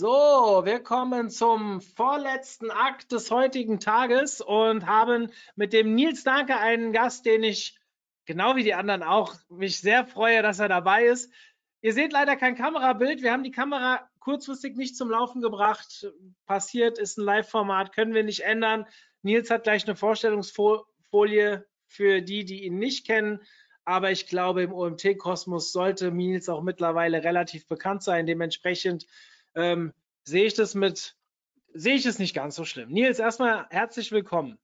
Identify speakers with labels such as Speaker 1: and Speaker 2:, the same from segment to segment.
Speaker 1: So, wir kommen zum vorletzten Akt des heutigen Tages und haben mit dem Nils Danke einen Gast, den ich genau wie die anderen auch mich sehr freue, dass er dabei ist. Ihr seht leider kein Kamerabild. Wir haben die Kamera kurzfristig nicht zum Laufen gebracht. Passiert, ist ein Live-Format, können wir nicht ändern. Nils hat gleich eine Vorstellungsfolie für die, die ihn nicht kennen. Aber ich glaube, im OMT-Kosmos sollte Nils auch mittlerweile relativ bekannt sein. Dementsprechend ähm, sehe ich das mit, sehe ich es nicht ganz so schlimm. Nils, erstmal herzlich willkommen.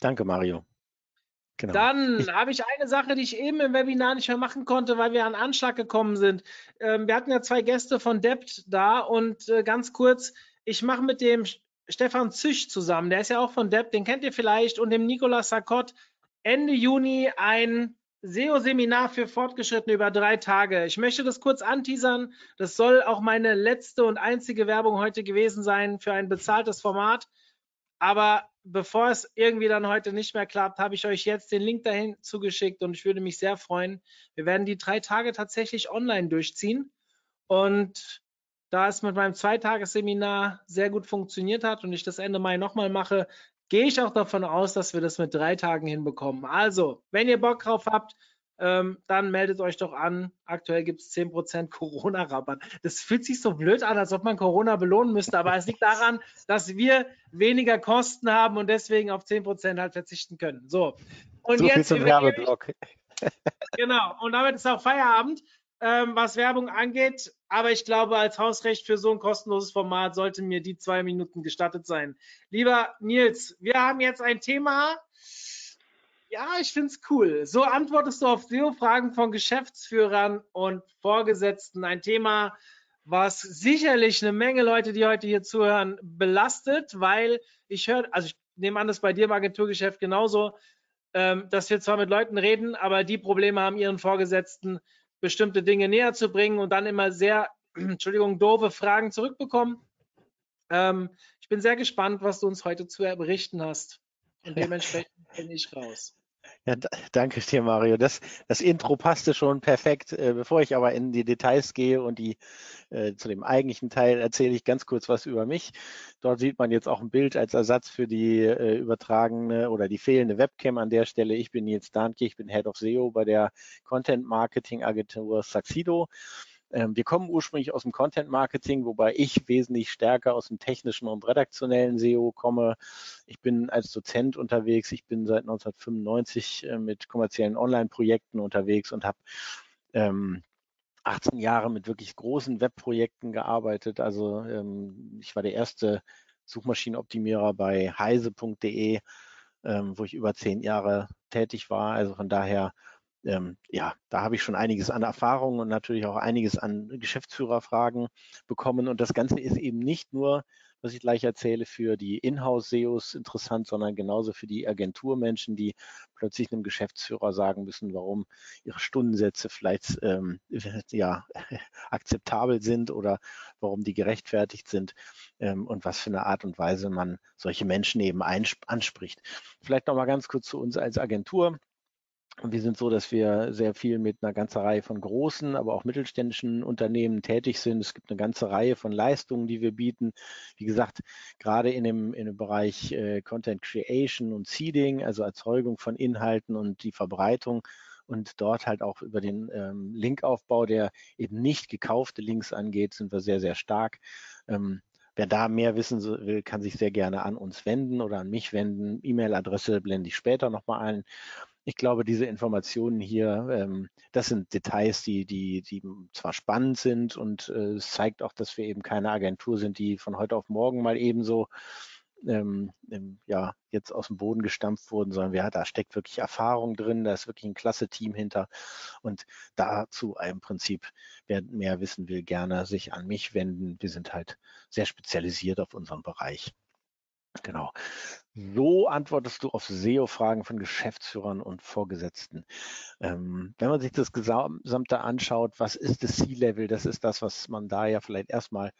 Speaker 2: Danke, Mario.
Speaker 1: Genau. Dann habe ich eine Sache, die ich eben im Webinar nicht mehr machen konnte, weil wir an Anschlag gekommen sind. Ähm, wir hatten ja zwei Gäste von Debt da und äh, ganz kurz, ich mache mit dem Stefan Züch zusammen, der ist ja auch von Debt, den kennt ihr vielleicht, und dem Nicolas Sarkot Ende Juni ein SEO-Seminar für Fortgeschrittene über drei Tage. Ich möchte das kurz anteasern. Das soll auch meine letzte und einzige Werbung heute gewesen sein für ein bezahltes Format. Aber bevor es irgendwie dann heute nicht mehr klappt, habe ich euch jetzt den Link dahin zugeschickt und ich würde mich sehr freuen. Wir werden die drei Tage tatsächlich online durchziehen. Und da es mit meinem Zweitagesseminar sehr gut funktioniert hat und ich das Ende Mai nochmal mache, gehe ich auch davon aus, dass wir das mit drei Tagen hinbekommen. Also, wenn ihr Bock drauf habt, ähm, dann meldet euch doch an. Aktuell gibt es 10% Corona-Rabatt. Das fühlt sich so blöd an, als ob man Corona belohnen müsste, aber es liegt daran, dass wir weniger Kosten haben und deswegen auf 10% halt verzichten können. So,
Speaker 2: und so jetzt zum Werbeblock.
Speaker 1: Genau, und damit ist auch Feierabend ähm, was Werbung angeht. Aber ich glaube, als Hausrecht für so ein kostenloses Format sollte mir die zwei Minuten gestattet sein. Lieber Nils, wir haben jetzt ein Thema. Ja, ich finde es cool. So antwortest du auf SEO-Fragen von Geschäftsführern und Vorgesetzten. Ein Thema, was sicherlich eine Menge Leute, die heute hier zuhören, belastet, weil ich höre, also ich nehme an, das bei dir im Agenturgeschäft genauso, ähm, dass wir zwar mit Leuten reden, aber die Probleme haben ihren Vorgesetzten bestimmte Dinge näher zu bringen und dann immer sehr, Entschuldigung, doofe Fragen zurückbekommen. Ähm, ich bin sehr gespannt, was du uns heute zu berichten hast. Und dementsprechend bin ich raus.
Speaker 2: Ja, danke dir, Mario. Das, das Intro passte schon perfekt. Äh, bevor ich aber in die Details gehe und die äh, zu dem eigentlichen Teil erzähle ich ganz kurz was über mich. Dort sieht man jetzt auch ein Bild als Ersatz für die äh, übertragene oder die fehlende Webcam an der Stelle. Ich bin Nils Dahnke, ich bin Head of SEO bei der Content Marketing Agentur Saxido. Ähm, wir kommen ursprünglich aus dem Content Marketing, wobei ich wesentlich stärker aus dem technischen und redaktionellen SEO komme. Ich bin als Dozent unterwegs. Ich bin seit 1995 äh, mit kommerziellen Online-Projekten unterwegs und habe ähm, 18 Jahre mit wirklich großen Webprojekten gearbeitet. Also ähm, ich war der erste Suchmaschinenoptimierer bei heise.de, ähm, wo ich über zehn Jahre tätig war. Also von daher ähm, ja, da habe ich schon einiges an Erfahrung und natürlich auch einiges an Geschäftsführerfragen bekommen. Und das Ganze ist eben nicht nur, was ich gleich erzähle, für die Inhouse-SEOs interessant, sondern genauso für die Agenturmenschen, die plötzlich einem Geschäftsführer sagen müssen, warum ihre Stundensätze vielleicht ähm, ja, akzeptabel sind oder warum die gerechtfertigt sind ähm, und was für eine Art und Weise man solche Menschen eben anspricht. Vielleicht noch mal ganz kurz zu uns als Agentur. Wir sind so, dass wir sehr viel mit einer ganzen Reihe von großen, aber auch mittelständischen Unternehmen tätig sind. Es gibt eine ganze Reihe von Leistungen, die wir bieten. Wie gesagt, gerade in dem, in dem Bereich äh, Content Creation und Seeding, also Erzeugung von Inhalten und die Verbreitung und dort halt auch über den ähm, Linkaufbau, der eben nicht gekaufte Links angeht, sind wir sehr, sehr stark. Ähm, Wer da mehr wissen will, kann sich sehr gerne an uns wenden oder an mich wenden. E-Mail-Adresse blende ich später nochmal ein ich glaube, diese Informationen hier, ähm, das sind Details, die, die, die zwar spannend sind und äh, es zeigt auch, dass wir eben keine Agentur sind, die von heute auf morgen mal ebenso ähm, ähm, ja jetzt aus dem Boden gestampft wurden, sondern wir, da steckt wirklich Erfahrung drin, da ist wirklich ein klasse Team hinter. Und dazu im Prinzip, wer mehr wissen will, gerne sich an mich wenden. Wir sind halt sehr spezialisiert auf unseren Bereich. Genau. So antwortest du auf SEO-Fragen von Geschäftsführern und Vorgesetzten. Ähm, wenn man sich das Gesamte anschaut, was ist das C-Level? Das ist das, was man da ja vielleicht erstmal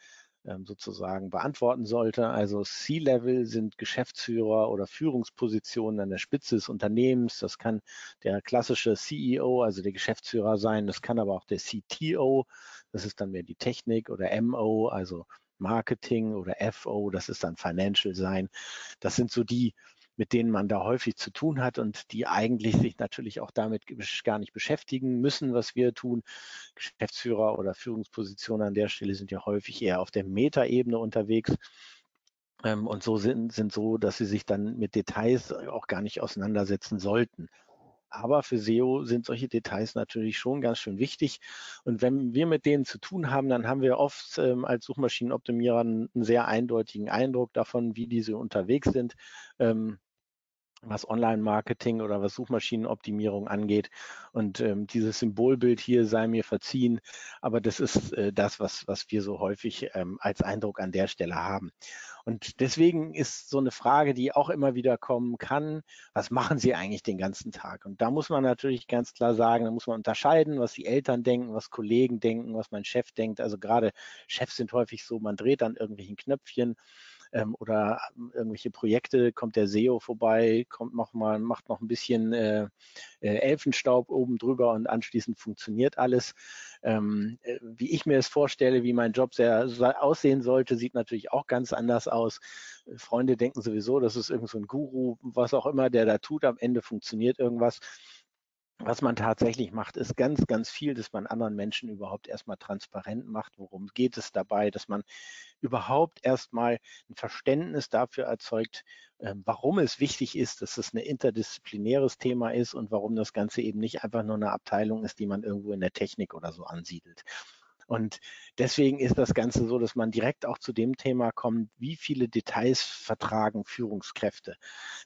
Speaker 2: ähm, sozusagen beantworten sollte. Also C-Level sind Geschäftsführer oder Führungspositionen an der Spitze des Unternehmens. Das kann der klassische CEO, also der Geschäftsführer sein. Das kann aber auch der CTO. Das ist dann mehr die Technik oder MO, also Marketing oder FO, das ist dann Financial sein. Das sind so die, mit denen man da häufig zu tun hat und die eigentlich sich natürlich auch damit gar nicht beschäftigen müssen, was wir tun. Geschäftsführer oder Führungspositionen an der Stelle sind ja häufig eher auf der Metaebene unterwegs ähm, und so sind, sind so, dass sie sich dann mit Details auch gar nicht auseinandersetzen sollten. Aber für SEO sind solche Details natürlich schon ganz schön wichtig. Und wenn wir mit denen zu tun haben, dann haben wir oft ähm, als Suchmaschinenoptimierer einen sehr eindeutigen Eindruck davon, wie diese unterwegs sind. Ähm, was Online-Marketing oder was Suchmaschinenoptimierung angeht. Und ähm, dieses Symbolbild hier sei mir verziehen, aber das ist äh, das, was, was wir so häufig ähm, als Eindruck an der Stelle haben. Und deswegen ist so eine Frage, die auch immer wieder kommen kann, was machen Sie eigentlich den ganzen Tag? Und da muss man natürlich ganz klar sagen, da muss man unterscheiden, was die Eltern denken, was Kollegen denken, was mein Chef denkt. Also gerade Chefs sind häufig so, man dreht an irgendwelchen Knöpfchen ähm, oder irgendwelche Projekte, kommt der SEO vorbei, kommt noch mal, macht noch ein bisschen äh, äh, Elfenstaub oben drüber und anschließend funktioniert alles. Ähm, äh, wie ich mir es vorstelle, wie mein Job sehr aussehen sollte, sieht natürlich auch ganz anders aus. Freunde denken sowieso, das ist irgend so ein Guru, was auch immer, der da tut, am Ende funktioniert irgendwas was man tatsächlich macht, ist ganz, ganz viel, dass man anderen Menschen überhaupt erstmal transparent macht, worum geht es dabei, dass man überhaupt erstmal ein Verständnis dafür erzeugt, ähm, warum es wichtig ist, dass es ein interdisziplinäres Thema ist und warum das Ganze eben nicht einfach nur eine Abteilung ist, die man irgendwo in der Technik oder so ansiedelt. Und deswegen ist das Ganze so, dass man direkt auch zu dem Thema kommt, wie viele Details vertragen Führungskräfte.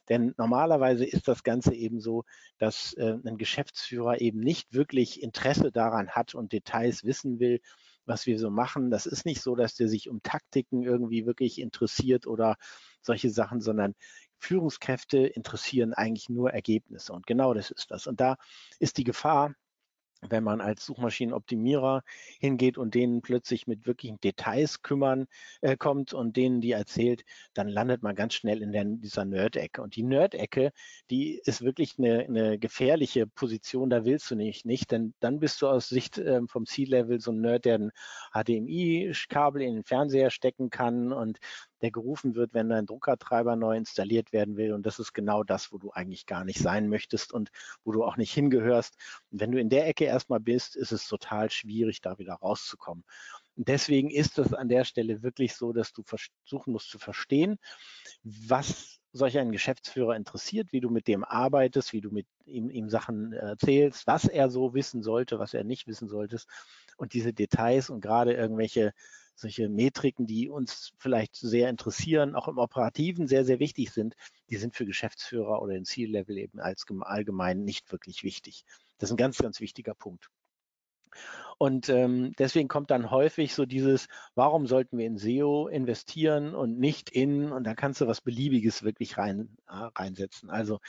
Speaker 2: Denn normalerweise ist das Ganze eben so, dass äh, ein Geschäftsführer eben nicht wirklich Interesse daran hat und Details wissen will, was wir so machen. Das ist nicht so, dass der sich um Taktiken irgendwie wirklich interessiert oder solche Sachen, sondern Führungskräfte interessieren eigentlich nur Ergebnisse. Und genau das ist das. Und da ist die Gefahr, wenn man als Suchmaschinenoptimierer hingeht und denen plötzlich mit wirklichen Details kümmern äh, kommt und denen die erzählt, dann landet man ganz schnell in der, dieser Nerd-Ecke. Und die Nerd-Ecke, die ist wirklich eine, eine, gefährliche Position, da willst du nicht, nicht, denn dann bist du aus Sicht äh, vom C-Level so ein Nerd, der ein HDMI-Kabel in den Fernseher stecken kann und der gerufen wird, wenn dein Druckertreiber neu installiert werden will. Und das ist genau das, wo du eigentlich gar nicht sein möchtest und wo du auch nicht hingehörst. Und wenn du in der Ecke erstmal bist, ist es total schwierig, da wieder rauszukommen. Und deswegen ist es an der Stelle wirklich so, dass du versuchen musst zu verstehen, was solch einen Geschäftsführer interessiert, wie du mit dem arbeitest, wie du mit ihm, ihm Sachen erzählst, was er so wissen sollte, was er nicht wissen solltest. Und diese Details und gerade irgendwelche solche Metriken, die uns vielleicht sehr interessieren, auch im Operativen sehr, sehr wichtig sind, die sind für Geschäftsführer oder den C-Level eben als allgemein nicht wirklich wichtig. Das ist ein ganz, ganz wichtiger Punkt. Und ähm, deswegen kommt dann häufig so dieses, warum sollten wir in SEO investieren und nicht in, und da kannst du was Beliebiges wirklich rein, äh, reinsetzen. Also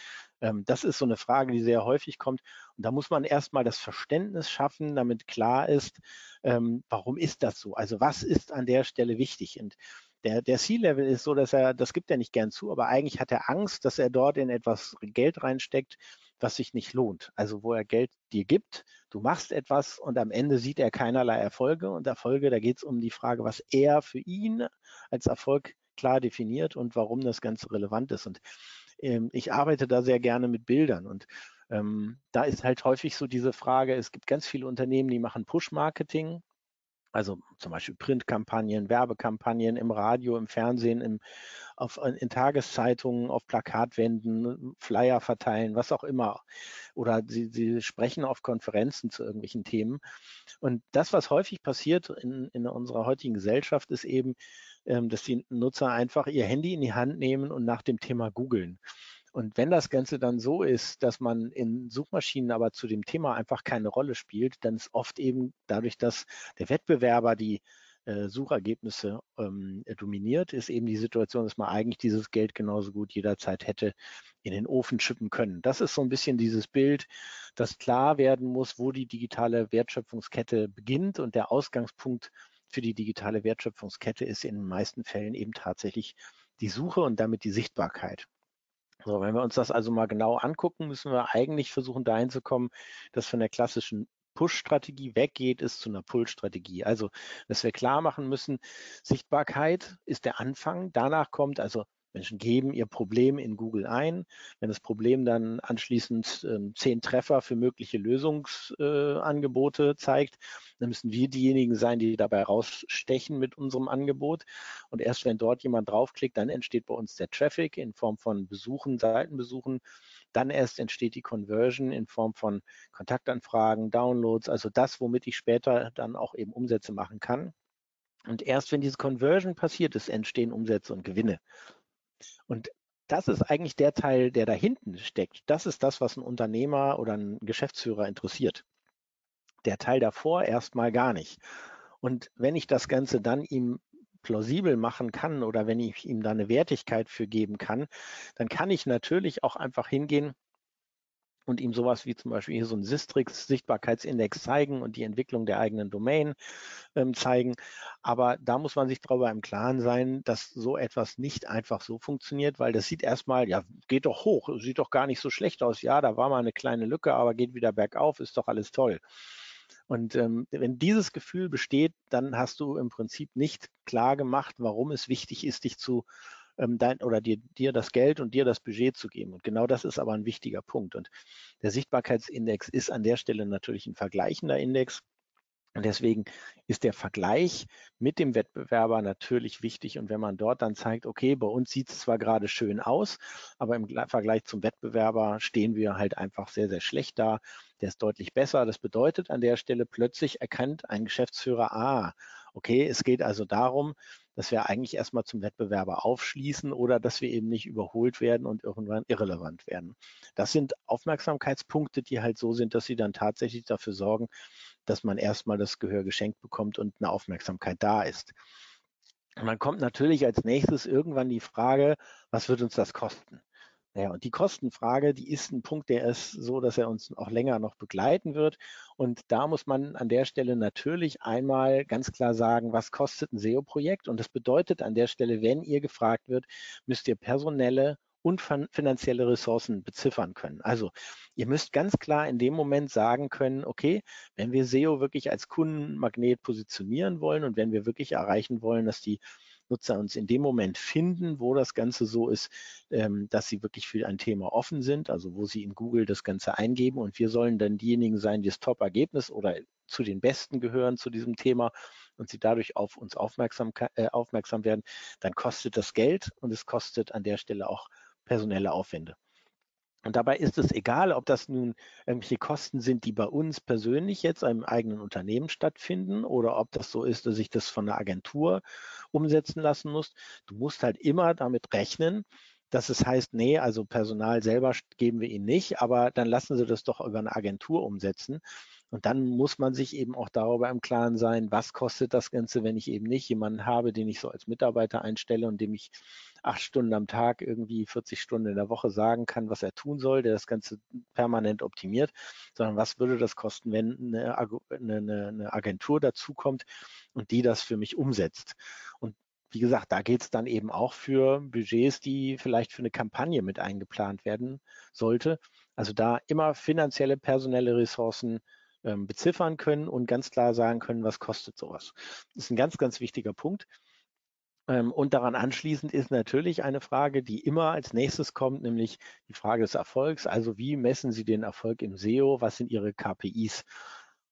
Speaker 2: ähm, das ist so eine Frage, die sehr häufig kommt. Und da muss man erstmal das Verständnis schaffen, damit klar ist, ähm, warum ist das so? Also was ist an der Stelle wichtig? Und der, der C-Level ist so, dass er, das gibt er nicht gern zu, aber eigentlich hat er Angst, dass er dort in etwas Geld reinsteckt, was sich nicht lohnt. Also wo er Geld dir gibt, du machst etwas und am Ende sieht er keinerlei Erfolge. Und Erfolge, da geht es um die Frage, was er für ihn als Erfolg klar definiert und warum das Ganze relevant ist. Und ähm, ich arbeite da sehr gerne mit Bildern und ähm, da ist halt häufig so diese Frage, es gibt ganz viele Unternehmen, die machen Push-Marketing, also zum Beispiel Printkampagnen, Werbekampagnen im Radio, im Fernsehen, im, auf, in Tageszeitungen, auf Plakatwänden, Flyer verteilen, was auch immer. Oder sie, sie sprechen auf Konferenzen zu irgendwelchen Themen. Und das, was häufig passiert in, in unserer heutigen Gesellschaft, ist eben, ähm, dass die Nutzer einfach ihr Handy in die Hand nehmen und nach dem Thema googeln. Und wenn das Ganze dann so ist, dass man in Suchmaschinen aber zu dem Thema einfach keine Rolle spielt, dann ist oft eben dadurch, dass der Wettbewerber die äh, Suchergebnisse ähm, dominiert, ist eben die Situation, dass man eigentlich dieses Geld genauso gut jederzeit hätte in den Ofen schippen können. Das ist so ein bisschen dieses Bild, dass klar werden muss, wo die digitale Wertschöpfungskette beginnt und der Ausgangspunkt für die digitale Wertschöpfungskette ist in den meisten Fällen eben tatsächlich die Suche und damit die Sichtbarkeit. So, wenn wir uns das also mal genau angucken, müssen wir eigentlich versuchen, dahin zu kommen, dass von der klassischen Push-Strategie weggeht, ist zu einer Pull-Strategie. Also, dass wir klar machen müssen, Sichtbarkeit ist der Anfang. Danach kommt also Menschen geben ihr Problem in Google ein. Wenn das Problem dann anschließend äh, zehn Treffer für mögliche Lösungsangebote äh, zeigt, dann müssen wir diejenigen sein, die dabei rausstechen mit unserem Angebot. Und erst wenn dort jemand draufklickt, dann entsteht bei uns der Traffic in Form von Besuchen, Seitenbesuchen. Dann erst entsteht die Conversion in Form von Kontaktanfragen, Downloads, also das, womit ich später dann auch eben Umsätze machen kann. Und erst wenn diese Conversion passiert ist, entstehen Umsätze und Gewinne. Und das ist eigentlich der Teil, der da hinten steckt. Das ist das, was ein Unternehmer oder ein Geschäftsführer interessiert. Der Teil davor erstmal gar nicht. Und wenn ich das Ganze dann ihm plausibel machen kann oder wenn ich ihm da eine Wertigkeit für geben kann, dann kann ich natürlich auch einfach hingehen und ihm sowas wie zum Beispiel hier so ein Sistrix Sichtbarkeitsindex zeigen und die Entwicklung der eigenen Domain ähm, zeigen. Aber da muss man sich darüber im Klaren sein, dass so etwas nicht einfach so funktioniert, weil das sieht erstmal, ja, geht doch hoch, sieht doch gar nicht so schlecht aus. Ja, da war mal eine kleine Lücke, aber geht wieder bergauf, ist doch alles toll. Und ähm, wenn dieses Gefühl besteht, dann hast du im Prinzip nicht klar gemacht, warum es wichtig ist, dich zu ähm, dein, oder dir, dir das Geld und dir das Budget zu geben. Und genau das ist aber ein wichtiger Punkt. Und der Sichtbarkeitsindex ist an der Stelle natürlich ein vergleichender Index. Und deswegen ist der Vergleich mit dem Wettbewerber natürlich wichtig. Und wenn man dort dann zeigt, okay, bei uns sieht es zwar gerade schön aus, aber im Vergleich zum Wettbewerber stehen wir halt einfach sehr, sehr schlecht da. Der ist deutlich besser. Das bedeutet an der Stelle plötzlich erkennt ein Geschäftsführer, ah, okay, es geht also darum, dass wir eigentlich erstmal zum Wettbewerber aufschließen oder dass wir eben nicht überholt werden und irgendwann irrelevant werden. Das sind Aufmerksamkeitspunkte, die halt so sind, dass sie dann tatsächlich dafür sorgen, dass man erstmal das Gehör geschenkt bekommt und eine Aufmerksamkeit da ist. Und dann kommt natürlich als nächstes irgendwann die Frage, was wird uns das kosten? Ja, und die Kostenfrage, die ist ein Punkt, der ist so, dass er uns auch länger noch begleiten wird. Und da muss man an der Stelle natürlich einmal ganz klar sagen, was kostet ein SEO-Projekt? Und das bedeutet an der Stelle, wenn ihr gefragt wird, müsst ihr personelle und finanzielle Ressourcen beziffern können. Also ihr müsst ganz klar in dem Moment sagen können, okay, wenn wir SEO wirklich als Kundenmagnet positionieren wollen und wenn wir wirklich erreichen wollen, dass die Nutzer uns in dem Moment finden, wo das Ganze so ist, ähm, dass sie wirklich für ein Thema offen sind, also wo sie in Google das Ganze eingeben und wir sollen dann diejenigen sein, die das Top-Ergebnis oder zu den Besten gehören zu diesem Thema und sie dadurch auf uns aufmerksam, äh, aufmerksam werden, dann kostet das Geld und es kostet an der Stelle auch personelle Aufwände. Und dabei ist es egal, ob das nun irgendwelche Kosten sind, die bei uns persönlich jetzt einem eigenen Unternehmen stattfinden oder ob das so ist, dass ich das von einer Agentur umsetzen lassen muss. Du musst halt immer damit rechnen, dass es heißt, nee, also Personal selber geben wir ihnen nicht, aber dann lassen sie das doch über eine Agentur umsetzen. Und dann muss man sich eben auch darüber im Klaren sein, was kostet das Ganze, wenn ich eben nicht jemanden habe, den ich so als Mitarbeiter einstelle und dem ich acht Stunden am Tag, irgendwie 40 Stunden in der Woche sagen kann, was er tun soll, der das Ganze permanent optimiert, sondern was würde das kosten, wenn eine, Agentur dazukommt und die das für mich umsetzt. Und wie gesagt, da geht es dann eben auch für Budgets, die vielleicht für eine Kampagne mit eingeplant werden sollte. Also da immer finanzielle, personelle Ressourcen ähm, beziffern können und ganz klar sagen können, was kostet sowas. Das ist ein ganz, ganz wichtiger Punkt. Ähm, und daran anschließend ist natürlich eine Frage, die immer als nächstes kommt, nämlich die Frage des Erfolgs. Also wie messen Sie den Erfolg im SEO? Was sind Ihre KPIs?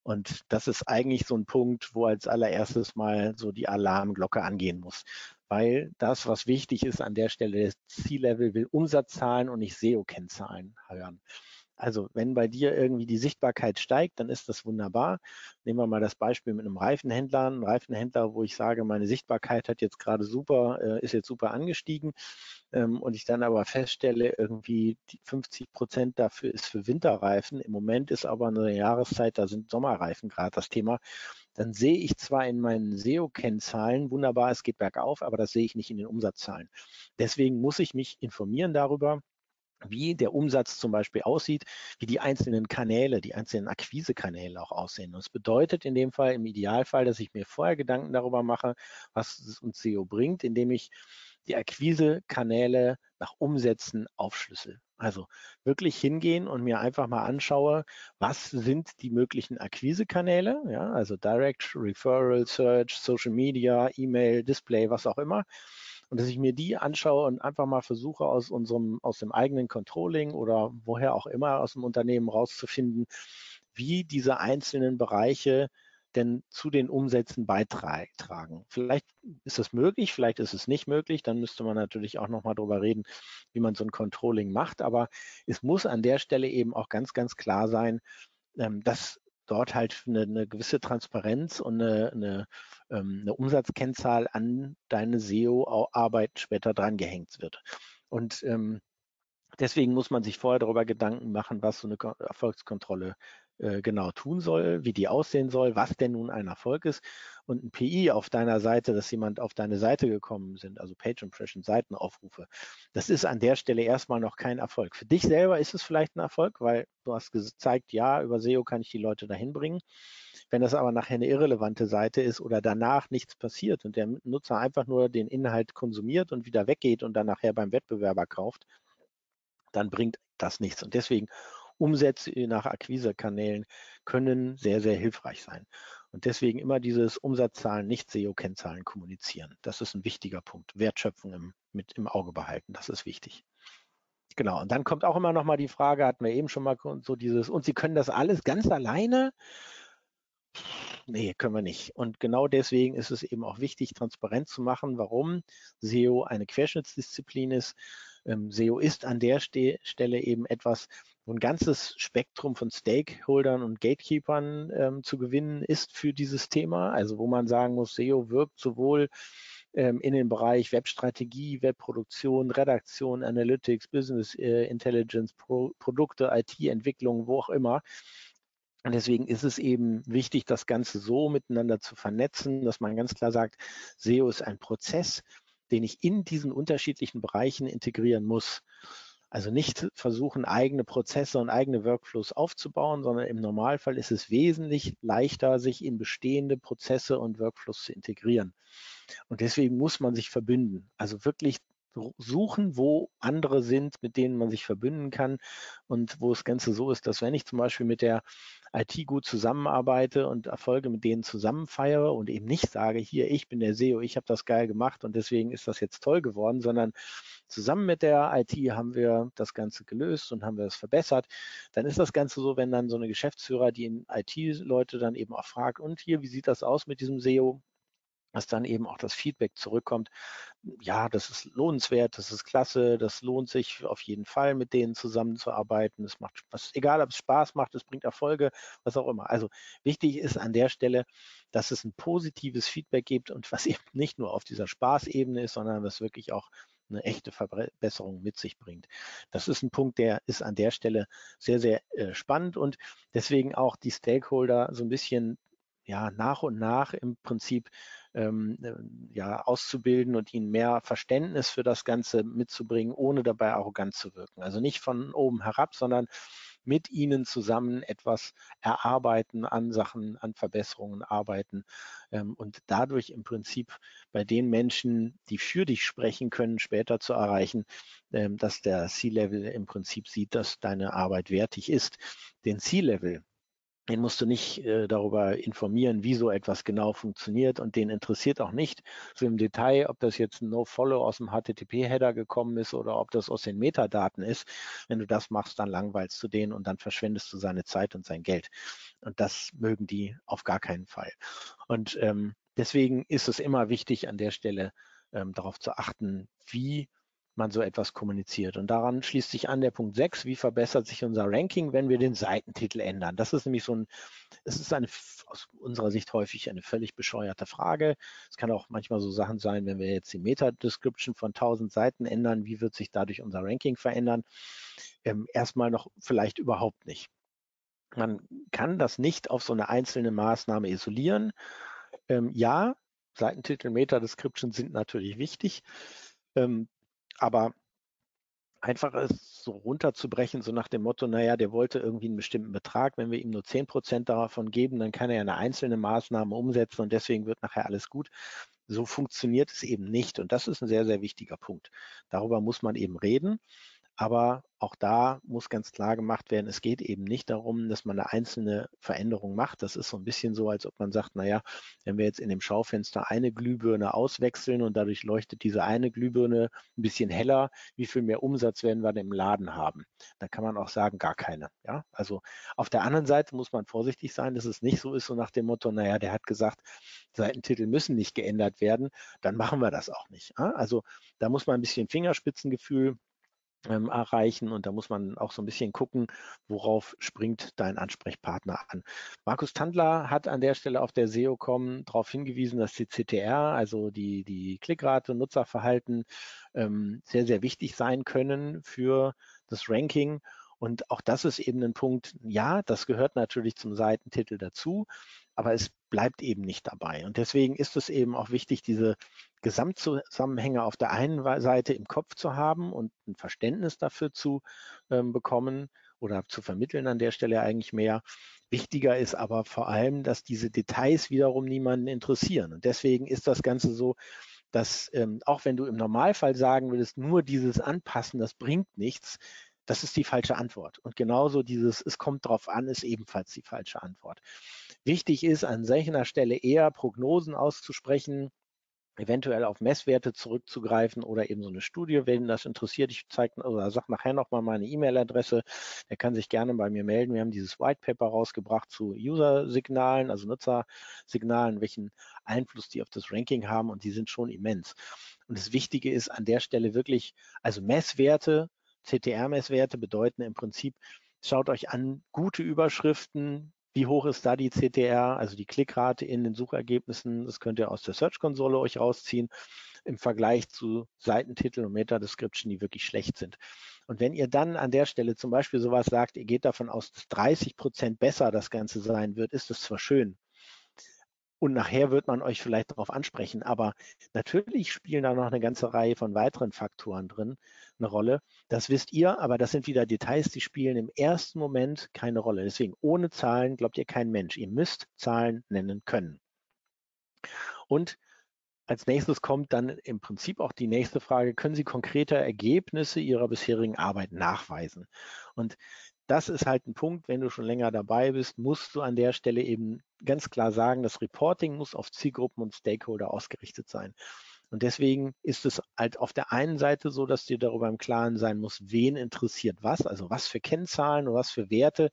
Speaker 2: Und das ist eigentlich so ein Punkt, wo als allererstes mal so die Alarmglocke angehen muss. Weil das, was wichtig ist an der Stelle, das C-Level will Umsatzzahlen und nicht SEO-Kennzahlen hören. Also wenn bei dir irgendwie die Sichtbarkeit steigt, dann ist das wunderbar. Nehmen wir mal das Beispiel mit einem Reifenhändler, ein Reifenhändler, wo ich sage, meine Sichtbarkeit hat jetzt gerade super, äh, ist jetzt super angestiegen ähm, und ich dann aber feststelle, irgendwie 50 Prozent dafür ist für Winterreifen. Im Moment ist aber eine Jahreszeit, da sind Sommerreifen gerade das Thema. Dann sehe ich zwar in meinen SEO-Kennzahlen, wunderbar, es geht bergauf, aber das sehe ich nicht in den Umsatzzahlen. Deswegen muss ich mich informieren darüber, wie der Umsatz zum Beispiel aussieht, wie die einzelnen Kanäle, die einzelnen Akquisekanäle auch aussehen. Und es bedeutet in dem Fall, im Idealfall, dass ich mir vorher Gedanken darüber mache, was es uns SEO bringt, indem ich die Akquisekanäle nach Umsätzen aufschlüssel. Also wirklich hingehen und mir einfach mal anschaue, was sind die möglichen Akquisekanäle, ja, also Direct, Referral, Search, Social Media, E-Mail, Display, was auch immer und dass ich mir die anschaue und einfach mal versuche, aus unserem, aus dem eigenen Controlling oder woher auch immer aus dem Unternehmen rauszufinden, wie diese einzelnen Bereiche denn zu den Umsätzen beitragen. Vielleicht ist es möglich, vielleicht ist es nicht möglich. Dann müsste man natürlich auch nochmal drüber reden, wie man so ein Controlling macht. Aber es muss an der Stelle eben auch ganz, ganz klar sein, ähm, dass dort halt eine, eine gewisse Transparenz und eine, eine, ähm, eine Umsatzkennzahl an deine SEO-Arbeit später drangehängt wird. Und ähm, deswegen muss man sich vorher darüber Gedanken machen, was so eine Erfolgskontrolle äh, genau tun soll, wie die aussehen soll, was denn nun ein Erfolg ist und ein PI auf deiner Seite, dass jemand auf deine Seite gekommen sind, also Page Impression, Seitenaufrufe. Das ist an der Stelle erstmal noch kein Erfolg. Für dich selber ist es vielleicht ein Erfolg, weil du hast gezeigt, ja, über SEO kann ich die Leute dahin bringen. Wenn das aber nachher eine irrelevante Seite ist oder danach nichts passiert und der Nutzer einfach nur den Inhalt konsumiert und wieder weggeht und dann nachher beim Wettbewerber kauft, dann bringt das nichts. Und deswegen Umsätze nach Akquisekanälen können sehr, sehr hilfreich sein. Und deswegen immer dieses Umsatzzahlen, nicht SEO-Kennzahlen kommunizieren. Das ist ein wichtiger Punkt. Wertschöpfung im, mit im Auge behalten, das ist wichtig. Genau, und dann kommt auch immer noch mal die Frage, hatten wir eben schon mal so dieses, und Sie können das alles ganz alleine? Nee, können wir nicht. Und genau deswegen ist es eben auch wichtig, transparent zu machen, warum SEO eine Querschnittsdisziplin ist. Ähm, SEO ist an der Ste Stelle eben etwas, ein ganzes Spektrum von Stakeholdern und Gatekeepern ähm, zu gewinnen ist für dieses Thema. Also wo man sagen muss, SEO wirkt sowohl ähm, in den Bereich Webstrategie, Webproduktion, Redaktion, Analytics, Business äh, Intelligence, Pro Produkte, IT-Entwicklung, wo auch immer. Und deswegen ist es eben wichtig, das Ganze so miteinander zu vernetzen, dass man ganz klar sagt, SEO ist ein Prozess, den ich in diesen unterschiedlichen Bereichen integrieren muss. Also nicht versuchen, eigene Prozesse und eigene Workflows aufzubauen, sondern im Normalfall ist es wesentlich leichter, sich in bestehende Prozesse und Workflows zu integrieren. Und deswegen muss man sich verbünden. Also wirklich suchen, wo andere sind, mit denen man sich verbünden kann und wo das Ganze so ist, dass wenn ich zum Beispiel mit der IT gut zusammenarbeite und Erfolge mit denen zusammen feiere und eben nicht sage, hier, ich bin der SEO, ich habe das geil gemacht und deswegen ist das jetzt toll geworden, sondern zusammen mit der IT haben wir das Ganze gelöst und haben wir es verbessert. Dann ist das Ganze so, wenn dann so eine Geschäftsführer, die IT-Leute dann eben auch fragt, und hier, wie sieht das aus mit diesem SEO? dass dann eben auch das Feedback zurückkommt, ja, das ist lohnenswert, das ist klasse, das lohnt sich auf jeden Fall, mit denen zusammenzuarbeiten. Es macht was, egal ob es Spaß macht, es bringt Erfolge, was auch immer. Also wichtig ist an der Stelle, dass es ein positives Feedback gibt und was eben nicht nur auf dieser Spaßebene ist, sondern was wirklich auch eine echte Verbesserung mit sich bringt. Das ist ein Punkt, der ist an der Stelle sehr, sehr äh, spannend und deswegen auch die Stakeholder so ein bisschen ja, nach und nach im Prinzip ähm, äh, ja, auszubilden und ihnen mehr Verständnis für das Ganze mitzubringen, ohne dabei arrogant zu wirken. Also nicht von oben herab, sondern mit ihnen zusammen etwas erarbeiten, an Sachen, an Verbesserungen arbeiten ähm, und dadurch im Prinzip bei den Menschen, die für dich sprechen können, später zu erreichen, ähm, dass der C-Level im Prinzip sieht, dass deine Arbeit wertig ist. Den C-Level, den musst du nicht äh, darüber informieren, wie so etwas genau funktioniert und den interessiert auch nicht so im Detail, ob das jetzt ein No-Follow aus dem HTTP-Header gekommen ist oder ob das aus den Metadaten ist. Wenn du das machst, dann langweilst du den und dann verschwendest du seine Zeit und sein Geld. Und das mögen die auf gar keinen Fall. Und ähm, deswegen ist es immer wichtig, an der Stelle ähm, darauf zu achten, wie man so etwas kommuniziert. Und daran schließt sich an der Punkt 6, wie verbessert sich unser Ranking, wenn wir den Seitentitel ändern. Das ist nämlich so ein, es ist eine aus unserer Sicht häufig eine völlig bescheuerte Frage. Es kann auch manchmal so Sachen sein, wenn wir jetzt die Meta-Description von 1000 Seiten ändern, wie wird sich dadurch unser Ranking verändern? Ähm, erstmal noch vielleicht überhaupt nicht. Man kann das nicht auf so eine einzelne Maßnahme isolieren. Ähm, ja, Seitentitel, Meta-Description sind natürlich wichtig. Ähm, aber einfach es so runterzubrechen, so nach dem Motto, naja, der wollte irgendwie einen bestimmten Betrag, wenn wir ihm nur 10 Prozent davon geben, dann kann er eine einzelne Maßnahme umsetzen und deswegen wird nachher alles gut. So funktioniert es eben nicht und das ist ein sehr, sehr wichtiger Punkt. Darüber muss man eben reden. Aber auch da muss ganz klar gemacht werden, es geht eben nicht darum, dass man eine einzelne Veränderung macht. Das ist so ein bisschen so, als ob man sagt, naja, wenn wir jetzt in dem Schaufenster eine Glühbirne auswechseln und dadurch leuchtet diese eine Glühbirne ein bisschen heller, wie viel mehr Umsatz werden wir denn im Laden haben? Da kann man auch sagen, gar keine. Ja, also auf der anderen Seite muss man vorsichtig sein, dass es nicht so ist, so nach dem Motto, naja, der hat gesagt, Seitentitel müssen nicht geändert werden, dann machen wir das auch nicht. Also da muss man ein bisschen Fingerspitzengefühl ähm, erreichen. Und da muss man auch so ein bisschen gucken, worauf springt dein Ansprechpartner an. Markus Tandler hat an der Stelle auf der SEO.com darauf hingewiesen, dass die CTR, also die, die Klickrate, Nutzerverhalten, ähm, sehr, sehr wichtig sein können für das Ranking. Und auch das ist eben ein Punkt, ja, das gehört natürlich zum Seitentitel dazu, aber es bleibt eben nicht dabei. Und deswegen ist es eben auch wichtig, diese Gesamtzusammenhänge auf der einen Seite im Kopf zu haben und ein Verständnis dafür zu ähm, bekommen oder zu vermitteln an der Stelle eigentlich mehr. Wichtiger ist aber vor allem, dass diese Details wiederum niemanden interessieren. Und deswegen ist das Ganze so, dass ähm, auch wenn du im Normalfall sagen würdest, nur dieses Anpassen, das bringt nichts, das ist die falsche Antwort. Und genauso dieses, es kommt drauf an, ist ebenfalls die falsche Antwort. Wichtig ist an solcher Stelle eher Prognosen auszusprechen, eventuell auf Messwerte zurückzugreifen oder eben so eine Studie, wenn das interessiert. Ich zeige oder sage nachher nochmal meine E-Mail-Adresse. Der kann sich gerne bei mir melden. Wir haben dieses White Paper rausgebracht zu User-Signalen, also Nutzersignalen, welchen Einfluss die auf das Ranking haben und die sind schon immens. Und das Wichtige ist an der Stelle wirklich, also Messwerte CTR-Messwerte bedeuten im Prinzip, schaut euch an, gute Überschriften, wie hoch ist da die CTR, also die Klickrate in den Suchergebnissen, das könnt ihr aus der Search-Konsole euch rausziehen, im Vergleich zu Seitentitel und Meta-Description, die wirklich schlecht sind. Und wenn ihr dann an der Stelle zum Beispiel sowas sagt, ihr geht davon aus, dass 30 Prozent besser das Ganze sein wird, ist das zwar schön, und nachher wird man euch vielleicht darauf ansprechen. Aber natürlich spielen da noch eine ganze Reihe von weiteren Faktoren drin eine Rolle. Das wisst ihr, aber das sind wieder Details, die spielen im ersten Moment keine Rolle. Deswegen ohne Zahlen glaubt ihr kein Mensch. Ihr müsst Zahlen nennen können. Und als nächstes kommt dann im Prinzip auch die nächste Frage, können Sie konkrete Ergebnisse Ihrer bisherigen Arbeit nachweisen? Und das ist halt ein Punkt, wenn du schon länger dabei bist, musst du an der Stelle eben ganz klar sagen, das Reporting muss auf Zielgruppen und Stakeholder ausgerichtet sein. Und deswegen ist es halt auf der einen Seite so, dass dir darüber im Klaren sein muss, wen interessiert was, also was für Kennzahlen und was für Werte